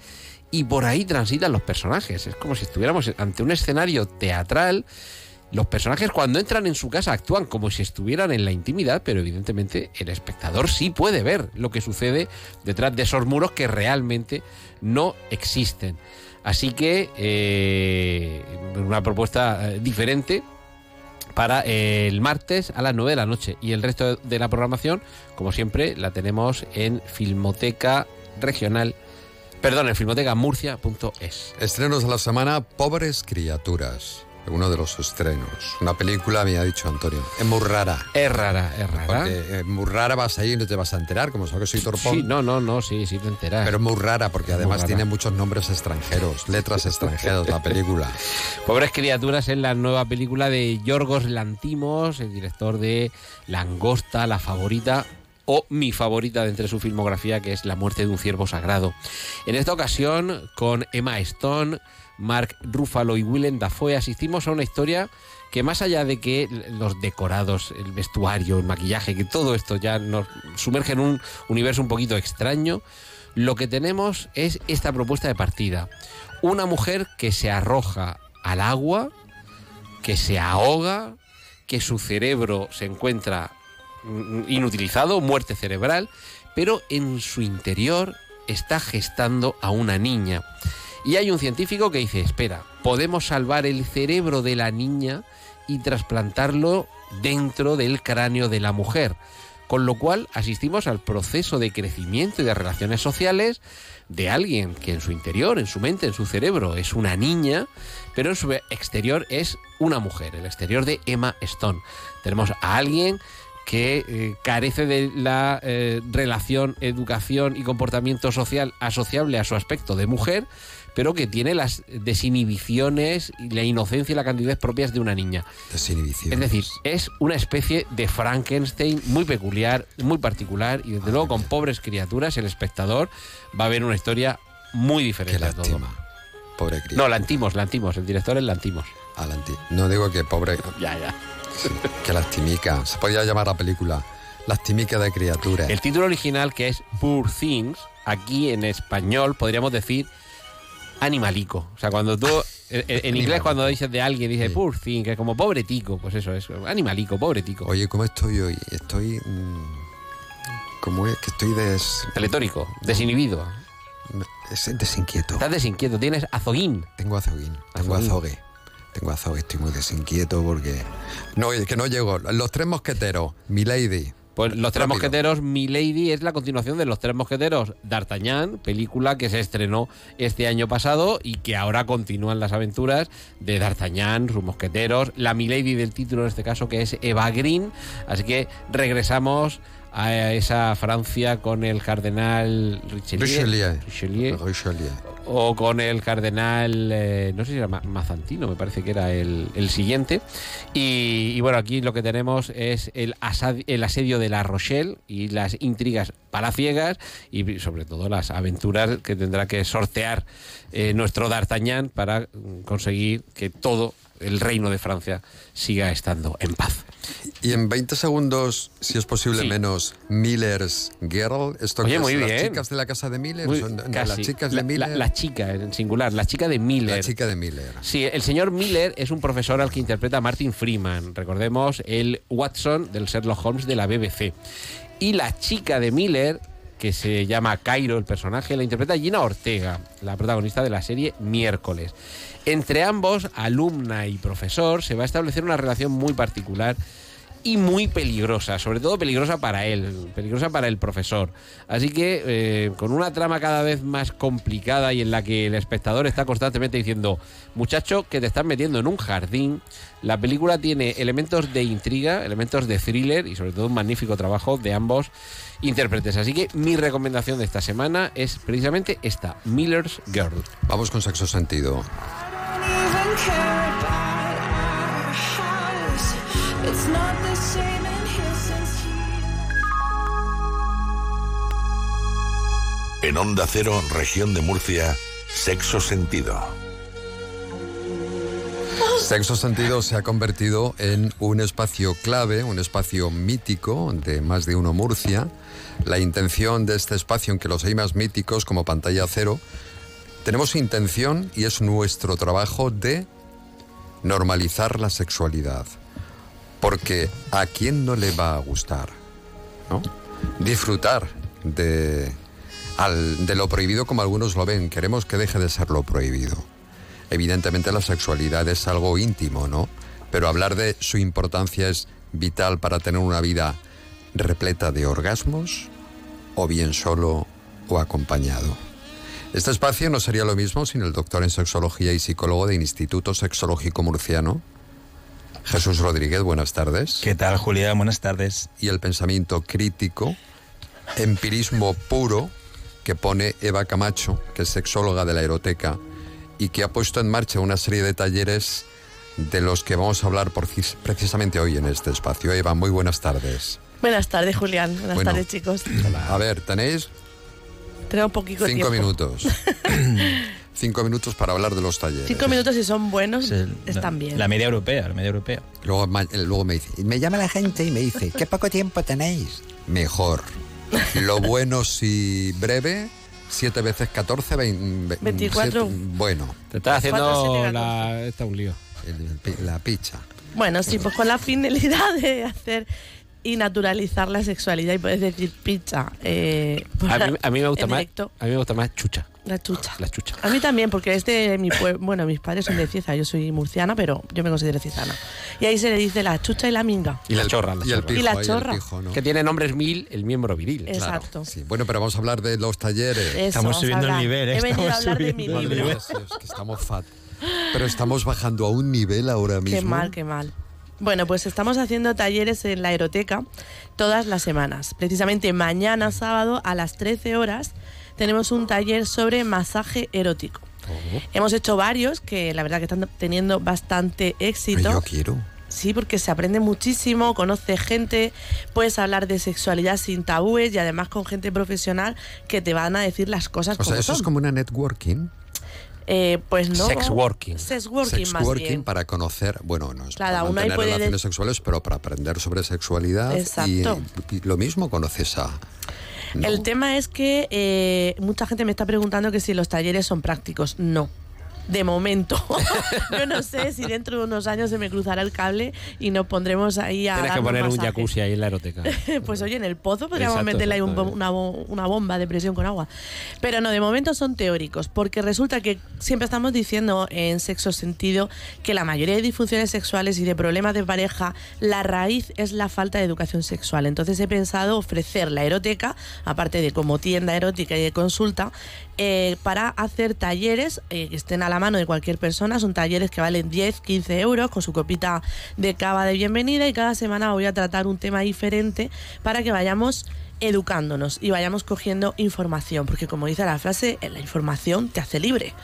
Speaker 24: y por ahí transitan los personajes. Es como si estuviéramos ante un escenario teatral. Los personajes cuando entran en su casa actúan como si estuvieran en la intimidad, pero evidentemente el espectador sí puede ver lo que sucede detrás de esos muros que realmente no existen. Así que eh, una propuesta eh, diferente para el martes a las 9 de la noche. Y el resto de la programación, como siempre, la tenemos en Filmoteca Regional, perdón, en filmotecamurcia.es.
Speaker 2: Estrenos de la semana, Pobres Criaturas. Uno de los estrenos. Una película, me ha dicho Antonio. Es muy rara.
Speaker 24: Es rara, es rara.
Speaker 2: Porque es muy rara, vas ahí y no te vas a enterar, como sabes que soy torpón.
Speaker 24: Sí, no, no, no, sí, sí te enteras.
Speaker 2: Pero es muy rara porque
Speaker 24: Es
Speaker 2: además
Speaker 24: rara.
Speaker 2: tiene muchos nombres extranjeros, letras extranjeras la película. *laughs*
Speaker 24: Pobres criaturas es la nueva película de Yorgos Lantimos, el director de Langosta, la favorita o mi favorita de entre su filmografía, que es La muerte de un ciervo sagrado. En esta ocasión, con Emma Stone, Mark Ruffalo y Willem Dafoe, asistimos a una historia que más allá de que los decorados, el vestuario, el maquillaje, que todo esto ya nos sumerge en un universo un poquito extraño, lo que tenemos es esta propuesta de partida. Una mujer que se arroja al agua, que se ahoga, que su cerebro se encuentra mm, inutilizado, muerte cerebral, pero en su interior está gestando a una niña. Y hay un científico que dice, espera, podemos salvar el cerebro de la niña y trasplantarlo dentro del cráneo de la mujer. Con lo cual asistimos al proceso de crecimiento y de relaciones sociales de alguien que en su interior, en su mente, en su cerebro es una niña, pero en su exterior es una mujer, el exterior de Emma Stone. Tenemos a alguien que eh, carece de la eh, relación, educación y comportamiento social asociable a su aspecto de mujer, pero que tiene las desinhibiciones y la inocencia y la candidez propias de una niña. Es decir, es una especie de Frankenstein muy peculiar, muy particular y desde luego con pobres criaturas el espectador va a ver una historia muy diferente a todo.
Speaker 2: Pobre criatura.
Speaker 24: No, Lantimos, Lantimos, el director es Lantimos.
Speaker 2: Ah, No digo que pobre.
Speaker 24: Ya, ya.
Speaker 2: Que lastimica. Se podía llamar la película Lastimica de criaturas.
Speaker 24: El título original, que es Poor Things, aquí en español podríamos decir animalico. O sea, cuando tú. En, en inglés, cuando dices de alguien, dice Poor Thing, que es como pobre tico. Pues eso es, animalico, pobre tico.
Speaker 2: Oye, ¿cómo estoy hoy? Estoy. mm, ¿Cómo es? Que estoy des.
Speaker 24: Pletórico, desinhibido.
Speaker 2: Es desinquieto.
Speaker 24: Estás desinquieto, tienes azoguín.
Speaker 2: Tengo azoguín, tengo azogue. Tengo azogue, estoy muy desinquieto porque. No, es que no llego. Los tres mosqueteros, Milady,
Speaker 24: Pues Los Tres
Speaker 2: Rápido.
Speaker 24: Mosqueteros, Milady es la continuación de Los Tres Mosqueteros D'Artagnan, película que se estrenó este año pasado y que ahora continúan las aventuras de D'Artagnan, sus mosqueteros, la Milady del título en este caso que es Eva Green. Así que regresamos a esa Francia con el cardenal Richelieu,
Speaker 2: Richelieu. Richelieu.
Speaker 24: o con el cardenal, eh, no sé si era Ma- Mazantino, me parece que era el, el siguiente. Y, y bueno, aquí lo que tenemos es el, asad- el asedio de La Rochelle y las intrigas palaciegas y sobre todo las aventuras que tendrá que sortear eh, nuestro D'Artagnan para mm, conseguir que todo el reino de Francia siga estando en paz.
Speaker 2: Y en 20 segundos, si es posible
Speaker 24: Sí.
Speaker 2: menos, Miller's Girl. ¿Esto
Speaker 24: Oye,
Speaker 2: es?
Speaker 24: muy
Speaker 2: ¿Las
Speaker 24: bien.
Speaker 2: chicas de la casa de Miller?
Speaker 24: Muy-
Speaker 2: ¿Son- no,
Speaker 24: casi.
Speaker 2: las chicas
Speaker 24: La-
Speaker 2: de Miller.
Speaker 24: La, la chica en singular, la chica de Miller.
Speaker 2: La chica de Miller.
Speaker 24: Sí, el señor Miller es un profesor al que interpreta Martin Freeman. Recordemos el Watson del Sherlock Holmes de la BBC. Y la chica de Miller, que se llama Cairo, el personaje, la interpreta Gina Ortega, la protagonista de la serie Miércoles. Entre ambos, alumna y profesor, se va a establecer una relación muy particular y muy peligrosa, sobre todo peligrosa para él, peligrosa para el profesor. Así que eh, con una trama cada vez más complicada y en la que el espectador está constantemente diciendo, muchacho, que te estás metiendo en un jardín, la película tiene elementos de intriga, elementos de thriller y sobre todo un magnífico trabajo de ambos intérpretes. Así que mi recomendación de esta semana es precisamente esta, Miller's Girl.
Speaker 2: Vamos con sexo sentido.
Speaker 40: En Onda Cero, región de Murcia, sexo sentido.
Speaker 2: Sexo Sentido se ha convertido en un espacio clave, un espacio mítico de más de uno Murcia. La intención de este espacio, en que los hay más míticos como pantalla cero, tenemos intención y es nuestro trabajo de normalizar la sexualidad. Porque a quién no le va a gustar, ¿no? Disfrutar de, al- de lo prohibido como algunos lo ven. Queremos que deje de ser lo prohibido. Evidentemente la sexualidad es algo íntimo, ¿no? Pero hablar de su importancia es vital para tener una vida repleta de orgasmos, o bien solo o acompañado. Este espacio no sería lo mismo sin el doctor en sexología y psicólogo del Instituto Sexológico Murciano, Jesús Rodríguez, buenas tardes.
Speaker 45: ¿Qué tal, Julián? Buenas tardes.
Speaker 2: Y el pensamiento crítico, empirismo puro, que pone Eva Camacho, que es sexóloga de la Eroteca, y que ha puesto en marcha una serie de talleres de los que vamos a hablar por- precisamente hoy en este espacio. Eva, muy buenas tardes.
Speaker 46: Buenas tardes, Julián. Buenas
Speaker 2: Bueno.
Speaker 46: tardes, chicos.
Speaker 2: A ver, tenéis
Speaker 46: Tenemos poquito
Speaker 2: cinco
Speaker 46: tiempo.
Speaker 2: minutos. *clears throat* *clears throat* *clears throat* cinco minutos para hablar de los talleres.
Speaker 46: Cinco minutos si son buenos, están bien.
Speaker 45: La media europea, la media europea.
Speaker 2: Luego, eh, luego me dice, me llama la gente y me dice, *laughs* ¿qué poco tiempo tenéis? Mejor. Lo bueno si breve, siete veces 14, vein- ve-
Speaker 46: 24.
Speaker 2: siete- bueno.
Speaker 24: Te estás haciendo la, está un lío.
Speaker 2: la picha.
Speaker 46: Bueno, sí, pues con la finalidad de hacer y naturalizar la sexualidad y puedes decir pizza. Eh,
Speaker 24: A mí, *laughs* a mí me gusta más.
Speaker 46: directo,
Speaker 24: A mí me gusta más chucha.
Speaker 46: la chucha.
Speaker 24: La chucha.
Speaker 46: A mí también, porque es de mi pueblo. Bueno, mis padres son de Cieza, yo soy murciana, pero yo me considero ciezana. Y ahí se le dice la chucha y la minga.
Speaker 24: Y la chorra.
Speaker 2: y el
Speaker 24: chorra.
Speaker 2: pijo,
Speaker 46: Y la
Speaker 2: ahí el
Speaker 46: chorra.
Speaker 2: pijo, ¿no?
Speaker 24: Que tiene nombres mil, el miembro viril.
Speaker 46: Exacto.
Speaker 2: Sí, bueno, pero vamos a hablar de los talleres.
Speaker 46: Eso, Estamos subiendo el nivel, ¿eh? He venido a hablar de mi
Speaker 2: el
Speaker 46: libro.
Speaker 2: nivel. Sí, es que estamos fat. Pero estamos bajando a un nivel ahora mismo.
Speaker 46: Qué mal, qué mal. Bueno, pues estamos haciendo talleres en la Aeroteca todas las semanas. Precisamente mañana sábado a las 13 horas tenemos un taller sobre masaje erótico. Hemos hecho varios que la verdad que están teniendo bastante éxito.
Speaker 2: Yo quiero.
Speaker 46: Sí, porque se aprende muchísimo, conoce gente, puedes hablar de sexualidad sin tabúes y además con gente profesional que te van a decir las cosas
Speaker 2: O sea,
Speaker 46: como
Speaker 2: eso es como una networking.
Speaker 46: Eh, pues no.
Speaker 2: Sex working.
Speaker 46: Sex working
Speaker 2: Sex
Speaker 46: más
Speaker 2: working
Speaker 46: bien.
Speaker 2: para conocer, bueno, no es
Speaker 46: Cada
Speaker 2: para
Speaker 46: puede
Speaker 2: relaciones
Speaker 46: de-
Speaker 2: sexuales, pero para aprender sobre sexualidad.
Speaker 46: Exacto.
Speaker 2: y lo mismo conoces a...
Speaker 46: El tema es que eh, mucha gente me está preguntando que si los talleres son prácticos. No. De momento. *laughs* Yo no sé si dentro de unos años se me cruzará el cable y nos pondremos ahí a.
Speaker 24: Tienes que poner un jacuzzi ahí en la eroteca. *laughs*
Speaker 46: pues oye, en el pozo podríamos
Speaker 24: Exacto,
Speaker 46: meterle ahí un una, una bomba de presión con agua. Pero no, de momento son teóricos, porque resulta que siempre estamos diciendo en sexo sentido que la mayoría de disfunciones sexuales y de problemas de pareja, la raíz es la falta de educación sexual. Entonces he pensado ofrecer la eroteca, aparte de como tienda erótica y de consulta, eh, para hacer talleres eh, que estén a la mano de cualquier persona. Son talleres que valen 10, 15 euros con su copita de cava de bienvenida y cada semana voy a tratar un tema diferente para que vayamos educándonos y vayamos cogiendo información, porque como dice la frase, eh, la información te hace libre.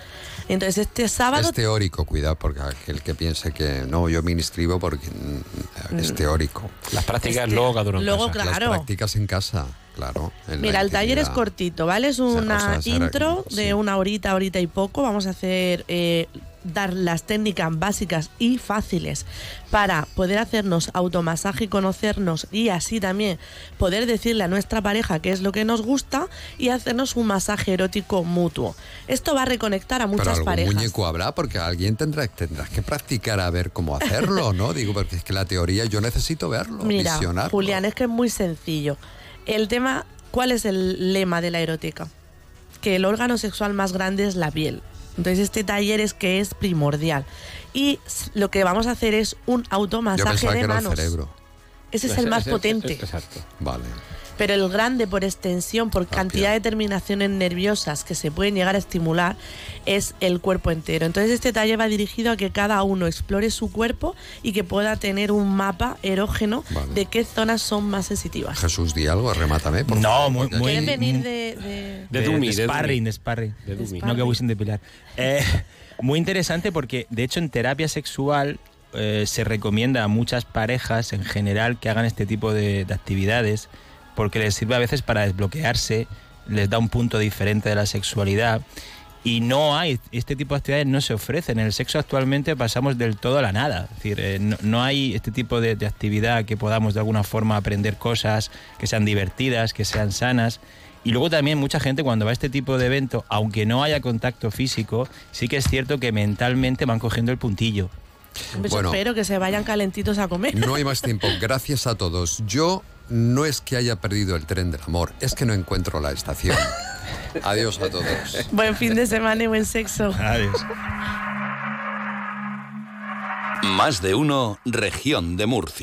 Speaker 46: Entonces este sábado...
Speaker 2: Es teórico, cuidado, porque aquel que piense que no, yo me inscribo porque mm, es
Speaker 46: Mm.
Speaker 2: teórico.
Speaker 24: Las prácticas luego
Speaker 46: luego,
Speaker 24: casa.
Speaker 46: claro.
Speaker 2: Las prácticas en casa, claro.
Speaker 46: Mira, el taller es cortito, ¿vale? Es
Speaker 2: o
Speaker 46: una
Speaker 2: será-
Speaker 46: intro de una horita, horita y poco. Vamos a hacer, eh, dar las técnicas básicas y fáciles para poder hacernos automasaje y conocernos y así también poder decirle a nuestra pareja qué es lo que nos gusta y hacernos un masaje erótico mutuo. Esto va a reconectar a
Speaker 2: Pero
Speaker 46: muchas
Speaker 2: algún
Speaker 46: parejas.
Speaker 2: muñeco habrá porque alguien tendrá, tendrás que practicar a ver cómo hacerlo, ¿no? *laughs* Digo, porque es que la teoría yo necesito verlo,
Speaker 46: Mira,
Speaker 2: visionarlo.
Speaker 46: Julián, es que es muy sencillo. El tema, ¿cuál es el lema de la erótica? Que el órgano sexual más grande es la piel. Entonces este taller es que es primordial. Y lo que vamos a hacer es un automasaje de
Speaker 2: que era el
Speaker 46: manos.
Speaker 2: cerebro.
Speaker 46: Ese es el más potente.
Speaker 24: Exacto.
Speaker 2: Vale.
Speaker 46: Pero el grande por extensión, por cantidad de terminaciones nerviosas que se pueden llegar a estimular, es el cuerpo entero. Entonces este taller va dirigido a que cada uno explore su cuerpo y que pueda tener un mapa erógeno de qué zonas son más sensitivas.
Speaker 2: Jesús, di algo, remátame. por
Speaker 45: No,
Speaker 2: favor,
Speaker 45: muy- muy-
Speaker 46: ¿Quieren venir de, de-
Speaker 45: De,
Speaker 2: De Dumi,
Speaker 45: de
Speaker 2: de
Speaker 45: sparring, de sparring.
Speaker 2: De Dumi.
Speaker 45: No que voy sin depilar. Eh, muy interesante porque, de hecho, en terapia sexual eh, se recomienda a muchas parejas en general que hagan este tipo de, de actividades porque les sirve a veces para desbloquearse, les da un punto diferente de la sexualidad. Y no hay, este tipo de actividades no se ofrecen. En el sexo actualmente pasamos del todo a la nada. Es decir, eh, no, no hay este tipo de, de actividad que podamos de alguna forma aprender cosas que sean divertidas, que sean sanas. Y luego también mucha gente cuando va a este tipo de evento, aunque no haya contacto físico, sí que es cierto que mentalmente van cogiendo el puntillo.
Speaker 46: Pues
Speaker 2: Bueno.
Speaker 46: espero que se vayan calentitos a comer.
Speaker 2: No hay más tiempo. Gracias a todos. Yo no es que haya perdido el tren del amor, es que no encuentro la estación. *laughs* Adiós a todos.
Speaker 46: Buen fin de semana y buen sexo.
Speaker 45: Adiós.
Speaker 7: Más de uno, región de Murcia.